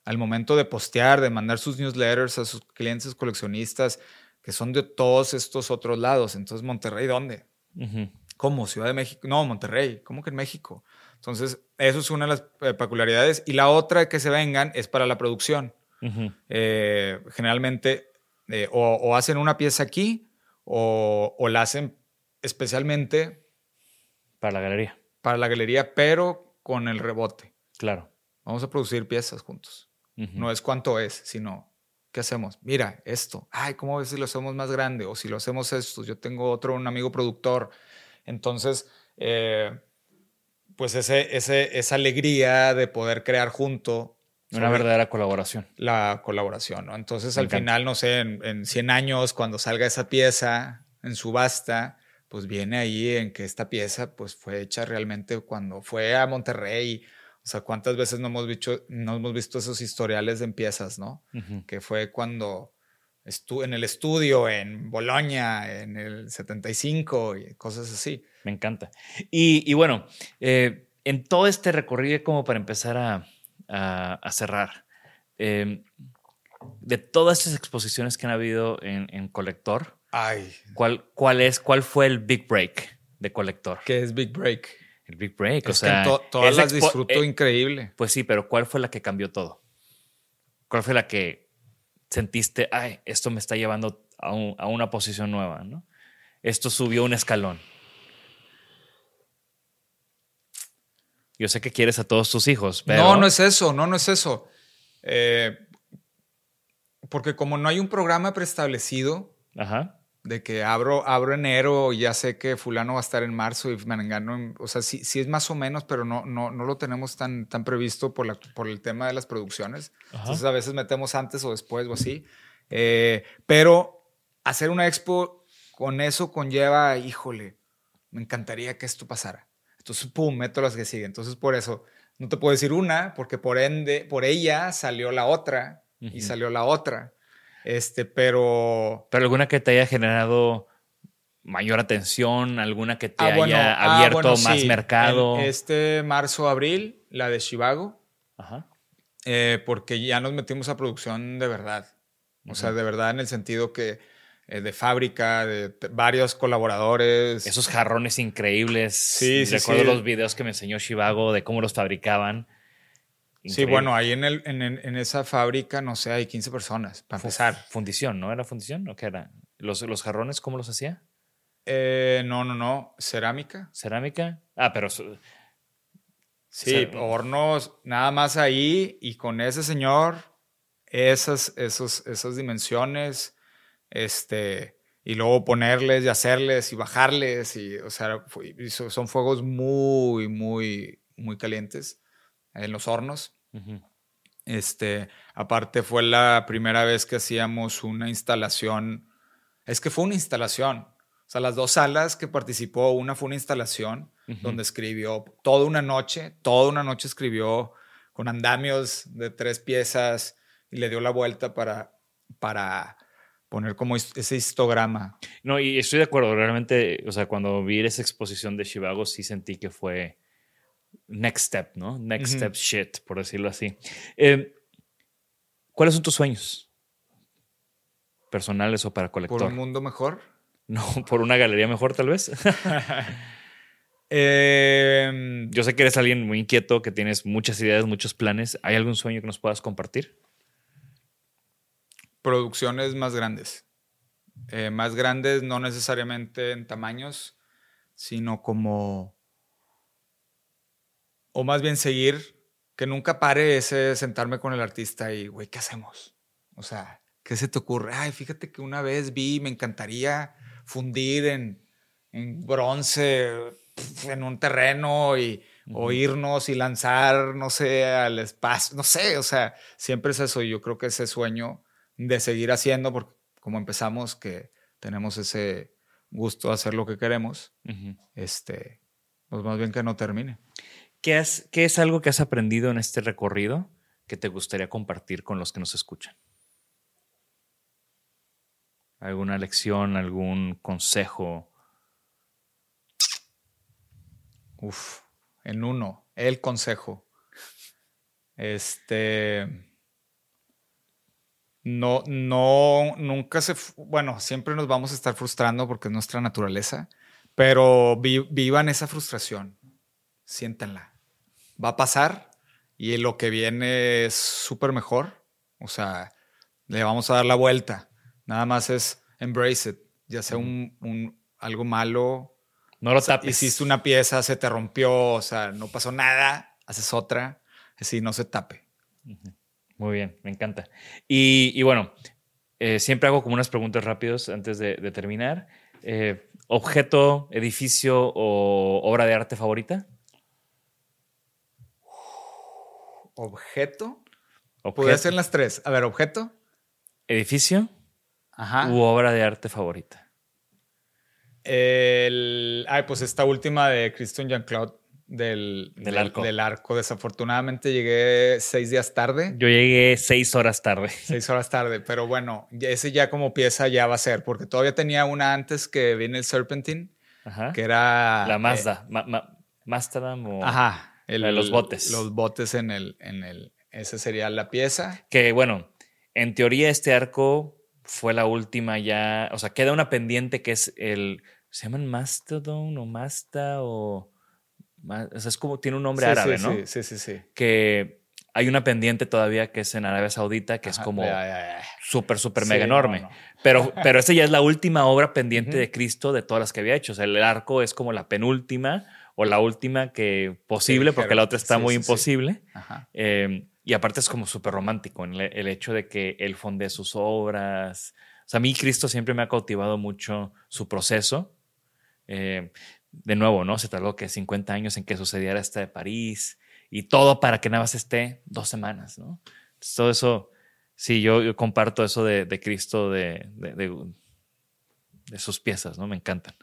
[SPEAKER 2] al momento de postear, de mandar sus newsletters a sus clientes coleccionistas, que son de todos estos otros lados. Entonces, Monterrey, ¿dónde? ¿Cómo? Ciudad de México. No, Monterrey. ¿Cómo que en México? Entonces, eso es una de las eh, peculiaridades. Y la otra que se vengan es para la producción. Eh, generalmente eh, o, o hacen una pieza aquí o, o la hacen especialmente
[SPEAKER 1] Para la galería.
[SPEAKER 2] para la galería, pero con el rebote.
[SPEAKER 1] Claro.
[SPEAKER 2] Vamos a producir piezas juntos. No es cuánto es, sino qué hacemos. Mira, esto. Ay, ¿cómo ves si lo hacemos más grande? O si lo hacemos esto. Yo tengo otro, un amigo productor. Entonces, eh, pues ese, ese, esa alegría de poder crear junto
[SPEAKER 1] Una verdadera colaboración.
[SPEAKER 2] la colaboración, ¿no? Entonces,
[SPEAKER 1] Me
[SPEAKER 2] al
[SPEAKER 1] encanta.
[SPEAKER 2] final, no sé, en, en 100 años, cuando salga esa pieza en subasta, pues viene ahí en que esta pieza, pues fue hecha realmente cuando fue a Monterrey. O sea, ¿cuántas veces no hemos visto, no hemos visto esos historiales de piezas, ¿no?
[SPEAKER 1] Ujú.
[SPEAKER 2] Que fue cuando estuve en el estudio, en Bolonia, en el 75 y cosas así.
[SPEAKER 1] Me encanta. Y, y bueno, eh, en todo este recorrido, como para empezar a, a- a cerrar, eh, de todas estas exposiciones que han habido en, en Colector,
[SPEAKER 2] Ay,
[SPEAKER 1] ¿cuál, cuál, es, ¿cuál fue el big break de Colector?
[SPEAKER 2] ¿qué es Big Break?
[SPEAKER 1] El big break, o
[SPEAKER 2] Es
[SPEAKER 1] sea,
[SPEAKER 2] to- todas las disfruto
[SPEAKER 1] eh,
[SPEAKER 2] increíble.
[SPEAKER 1] Pues sí, pero ¿cuál fue la que cambió todo? ¿Cuál fue la que sentiste, ay, esto me está llevando a, un- a una posición nueva, ¿no? Esto subió un escalón. Yo sé que quieres a todos tus hijos, pero...
[SPEAKER 2] No, no es eso, no, no es eso. Eh, porque como no hay un programa preestablecido
[SPEAKER 1] Ajá.
[SPEAKER 2] De que abro, abro enero y ya sé que fulano va a estar en marzo y Manangano, en- o sea, sí, sí es más o menos, pero no, no, no lo tenemos tan, tan previsto por, la, por el tema de las producciones.
[SPEAKER 1] Ajá.
[SPEAKER 2] Entonces a veces metemos antes o después o así. Eh, pero hacer una expo con eso conlleva, híjole, me encantaría que esto pasara. Entonces, pum, meto las que siguen. Entonces, por eso, no te puedo decir una, porque por ende, por ella salió la otra y salió la otra. Este, pero...
[SPEAKER 1] Pero alguna que te haya generado mayor atención, alguna que te
[SPEAKER 2] Ah, bueno,
[SPEAKER 1] haya
[SPEAKER 2] ah,
[SPEAKER 1] abierto
[SPEAKER 2] bueno,
[SPEAKER 1] más
[SPEAKER 2] sí.
[SPEAKER 1] mercado.
[SPEAKER 2] En este marzo, abril, la de Chivago,
[SPEAKER 1] Ajá.
[SPEAKER 2] eh, porque ya nos metimos a producción de verdad. O sea, de verdad en el sentido que eh, de fábrica, de varios colaboradores.
[SPEAKER 1] Esos jarrones increíbles.
[SPEAKER 2] Sí, sí,
[SPEAKER 1] Recuerdo
[SPEAKER 2] sí.
[SPEAKER 1] los videos que me enseñó Shivago de cómo los fabricaban.
[SPEAKER 2] Sí, bueno, ahí en, el, en, en- esa fábrica, no sé, hay 15 personas, para empezar.
[SPEAKER 1] Fundición, ¿no? ¿Era fundición o qué era? ¿Los, los jarrones cómo los hacía?
[SPEAKER 2] Eh, no, no, no, cerámica.
[SPEAKER 1] ¿Cerámica? Ah, pero
[SPEAKER 2] Sí, hornos, nada más ahí y con ese señor, esas, esos, esas dimensiones, este, y luego ponerles y hacerles y bajarles, y, o sea, fue- son fuegos muy, muy, muy calientes en los hornos. Este, aparte fue la primera vez que hacíamos una instalación. Es que fue una instalación. O sea, las dos salas que participó, una fue una instalación donde escribió toda una noche, toda una noche escribió con andamios de tres piezas y le dio la vuelta para, para poner como ese histograma.
[SPEAKER 1] No, y estoy de acuerdo. Realmente, o sea, cuando vi esa exposición de Shivago, sí sentí que fue next step, ¿no? Next step shit, por decirlo así. Eh, ¿Cuáles son tus sueños? ¿Personales o para
[SPEAKER 2] Por
[SPEAKER 1] colector?
[SPEAKER 2] un mundo mejor. [LAUGHS]
[SPEAKER 1] No, por una galería mejor, tal vez. [LAUGHS]
[SPEAKER 2] Eh,
[SPEAKER 1] Yo sé que eres alguien muy inquieto, que tienes muchas ideas, muchos planes. ¿Hay algún sueño que nos puedas compartir?
[SPEAKER 2] producciones más grandes. Eh, más grandes no necesariamente en tamaños, sino como... O más bien seguir, que nunca pare ese sentarme con el artista y, güey, ¿qué hacemos? O sea, ¿qué se te ocurre? Ay, fíjate que una vez vi, me encantaría fundir en, en bronce en un terreno y o irnos y lanzar, no sé, al espacio, no sé, o sea, siempre es eso. y Yo creo que ese sueño de seguir haciendo, porque como empezamos, que tenemos ese gusto de hacer lo que queremos, este, pues más bien que no termine.
[SPEAKER 1] ¿Qué, qué es algo que has aprendido en este recorrido que te gustaría compartir con los que nos escuchan? ¿Alguna lección, algún consejo?
[SPEAKER 2] Uf, en uno, el consejo. Este. No, no, nunca se. Bueno, siempre nos vamos a estar frustrando porque es nuestra naturaleza, pero vi- vivan esa frustración. Siéntanla. Va a pasar y lo que viene es súper mejor. O sea, le vamos a dar la vuelta. Nada más es embrace it. Ya sea un, un- algo malo,
[SPEAKER 1] No lo tapes.
[SPEAKER 2] Hiciste una pieza, se te rompió, o sea, no pasó nada, haces otra, así no se tape.
[SPEAKER 1] Muy bien, me encanta. Y, y bueno, eh, siempre hago como unas preguntas rápidas antes de, de terminar. Eh, ¿Objeto, edificio o obra de arte favorita?
[SPEAKER 2] Objeto.
[SPEAKER 1] Objeto,
[SPEAKER 2] Podría ser las tres. A ver, objeto.
[SPEAKER 1] edificio
[SPEAKER 2] Ajá.
[SPEAKER 1] u obra de arte favorita.
[SPEAKER 2] El, ay, pues esta última de Christian Jean-Claude del,
[SPEAKER 1] Del arco.
[SPEAKER 2] Del arco. Desafortunadamente llegué seis días tarde.
[SPEAKER 1] Yo llegué seis horas tarde.
[SPEAKER 2] Seis horas tarde, pero bueno, ese ya como pieza ya va a ser, porque todavía tenía una antes que viene el Serpentine,
[SPEAKER 1] Ajá.
[SPEAKER 2] que era...
[SPEAKER 1] La
[SPEAKER 2] eh,
[SPEAKER 1] Mazda. Ma- ma- Masterdam o...
[SPEAKER 2] Ajá.
[SPEAKER 1] De los botes.
[SPEAKER 2] Los botes en el, en el. Esa sería la pieza.
[SPEAKER 1] Que bueno, en teoría este arco fue la última ya, o sea, queda una pendiente que es el, ¿se llaman Mastodon o Masta o... O sea, es como, tiene un nombre
[SPEAKER 2] Sí,
[SPEAKER 1] árabe,
[SPEAKER 2] sí,
[SPEAKER 1] ¿no?
[SPEAKER 2] Sí, sí, sí. sí.
[SPEAKER 1] Que hay una pendiente todavía que es en Arabia Saudita, que es
[SPEAKER 2] Ajá,
[SPEAKER 1] como
[SPEAKER 2] ya, ya.
[SPEAKER 1] súper, súper mega
[SPEAKER 2] no,
[SPEAKER 1] enorme.
[SPEAKER 2] no.
[SPEAKER 1] Pero, pero esa ya es la última obra pendiente
[SPEAKER 2] Ujú.
[SPEAKER 1] de Cristo de todas las que había hecho. O sea, el arco es como la penúltima o la última que posible, porque
[SPEAKER 2] dijeron.
[SPEAKER 1] la otra está
[SPEAKER 2] Sí,
[SPEAKER 1] muy
[SPEAKER 2] sí, sí.
[SPEAKER 1] imposible.
[SPEAKER 2] Ajá.
[SPEAKER 1] Eh, y aparte es como súper romántico el, el hecho de que él fonde sus obras. O sea, a mí Cristo siempre me ha cautivado mucho su proceso. Eh, de nuevo, ¿no? Se tardó que 50 años en que sucediera esta de París y todo para que nada más esté dos semanas, ¿no? Entonces, todo eso, sí, yo, yo comparto eso de, de Cristo, de, de, de- de sus piezas, ¿no? Me encantan.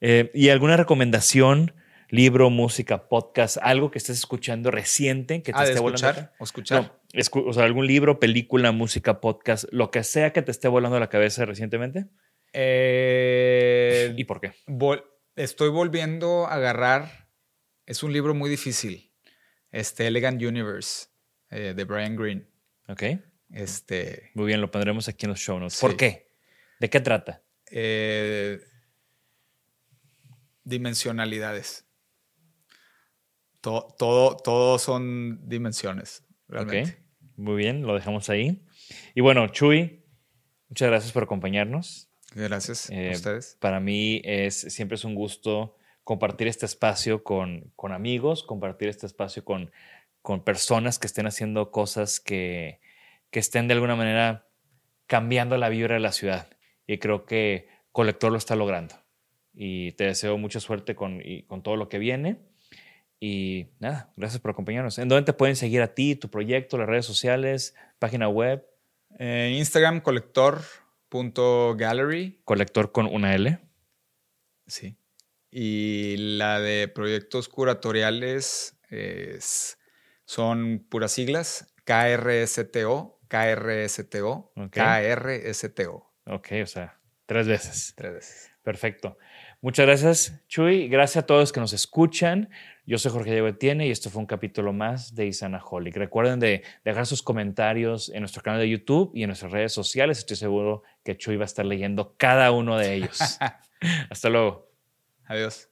[SPEAKER 1] Eh, ¿Y alguna recomendación? Libro, música, podcast, algo que estés escuchando reciente que te
[SPEAKER 2] Ah,
[SPEAKER 1] esté volando
[SPEAKER 2] escuchar.
[SPEAKER 1] acá?
[SPEAKER 2] O escuchar.
[SPEAKER 1] No, escu- o sea, algún libro, película, música, podcast, lo que sea que te esté volando a la cabeza recientemente.
[SPEAKER 2] Eh,
[SPEAKER 1] ¿Y por qué?
[SPEAKER 2] vol- estoy volviendo a agarrar. Es un libro muy difícil. Este Elegant Universe eh, de Brian Greene.
[SPEAKER 1] Ok.
[SPEAKER 2] Este.
[SPEAKER 1] Muy bien, lo pondremos aquí en los show notes.
[SPEAKER 2] Sí.
[SPEAKER 1] ¿Por qué? ¿De qué trata?
[SPEAKER 2] eh, dimensionalidades. To- todo, todo son dimensiones, realmente.
[SPEAKER 1] Ok. Muy bien, lo dejamos ahí. Y bueno, Chuy, muchas gracias por acompañarnos.
[SPEAKER 2] Gracias
[SPEAKER 1] Eh,
[SPEAKER 2] a ustedes.
[SPEAKER 1] Para mí es siempre es un gusto compartir este espacio con, con amigos, compartir este espacio con, con personas que estén haciendo cosas que, que estén de alguna manera cambiando la vibra de la ciudad. Y creo que Colector lo está logrando. Y te deseo mucha suerte con, y con todo lo que viene. Y nada, gracias por acompañarnos. ¿En dónde te pueden seguir a ti, tu proyecto, las redes sociales, página web?
[SPEAKER 2] Eh, Instagram, colector.gallery.
[SPEAKER 1] Colector con una L.
[SPEAKER 2] Sí. Y la de proyectos curatoriales es- son puras siglas. KRSTO, KRSTO,
[SPEAKER 1] Ok.
[SPEAKER 2] KRSTO.
[SPEAKER 1] Ok, o sea, tres veces.
[SPEAKER 2] Tres veces.
[SPEAKER 1] Perfecto. Muchas gracias, Chuy. Gracias a todos que nos escuchan. Yo soy Jorge Diego Etienne y esto fue un capítulo más de Isanaholic. Recuerden de dejar sus comentarios en nuestro canal de YouTube y en nuestras redes sociales. Estoy seguro que Chuy va a estar leyendo cada uno de ellos. [LAUGHS] Hasta luego.
[SPEAKER 2] Adiós.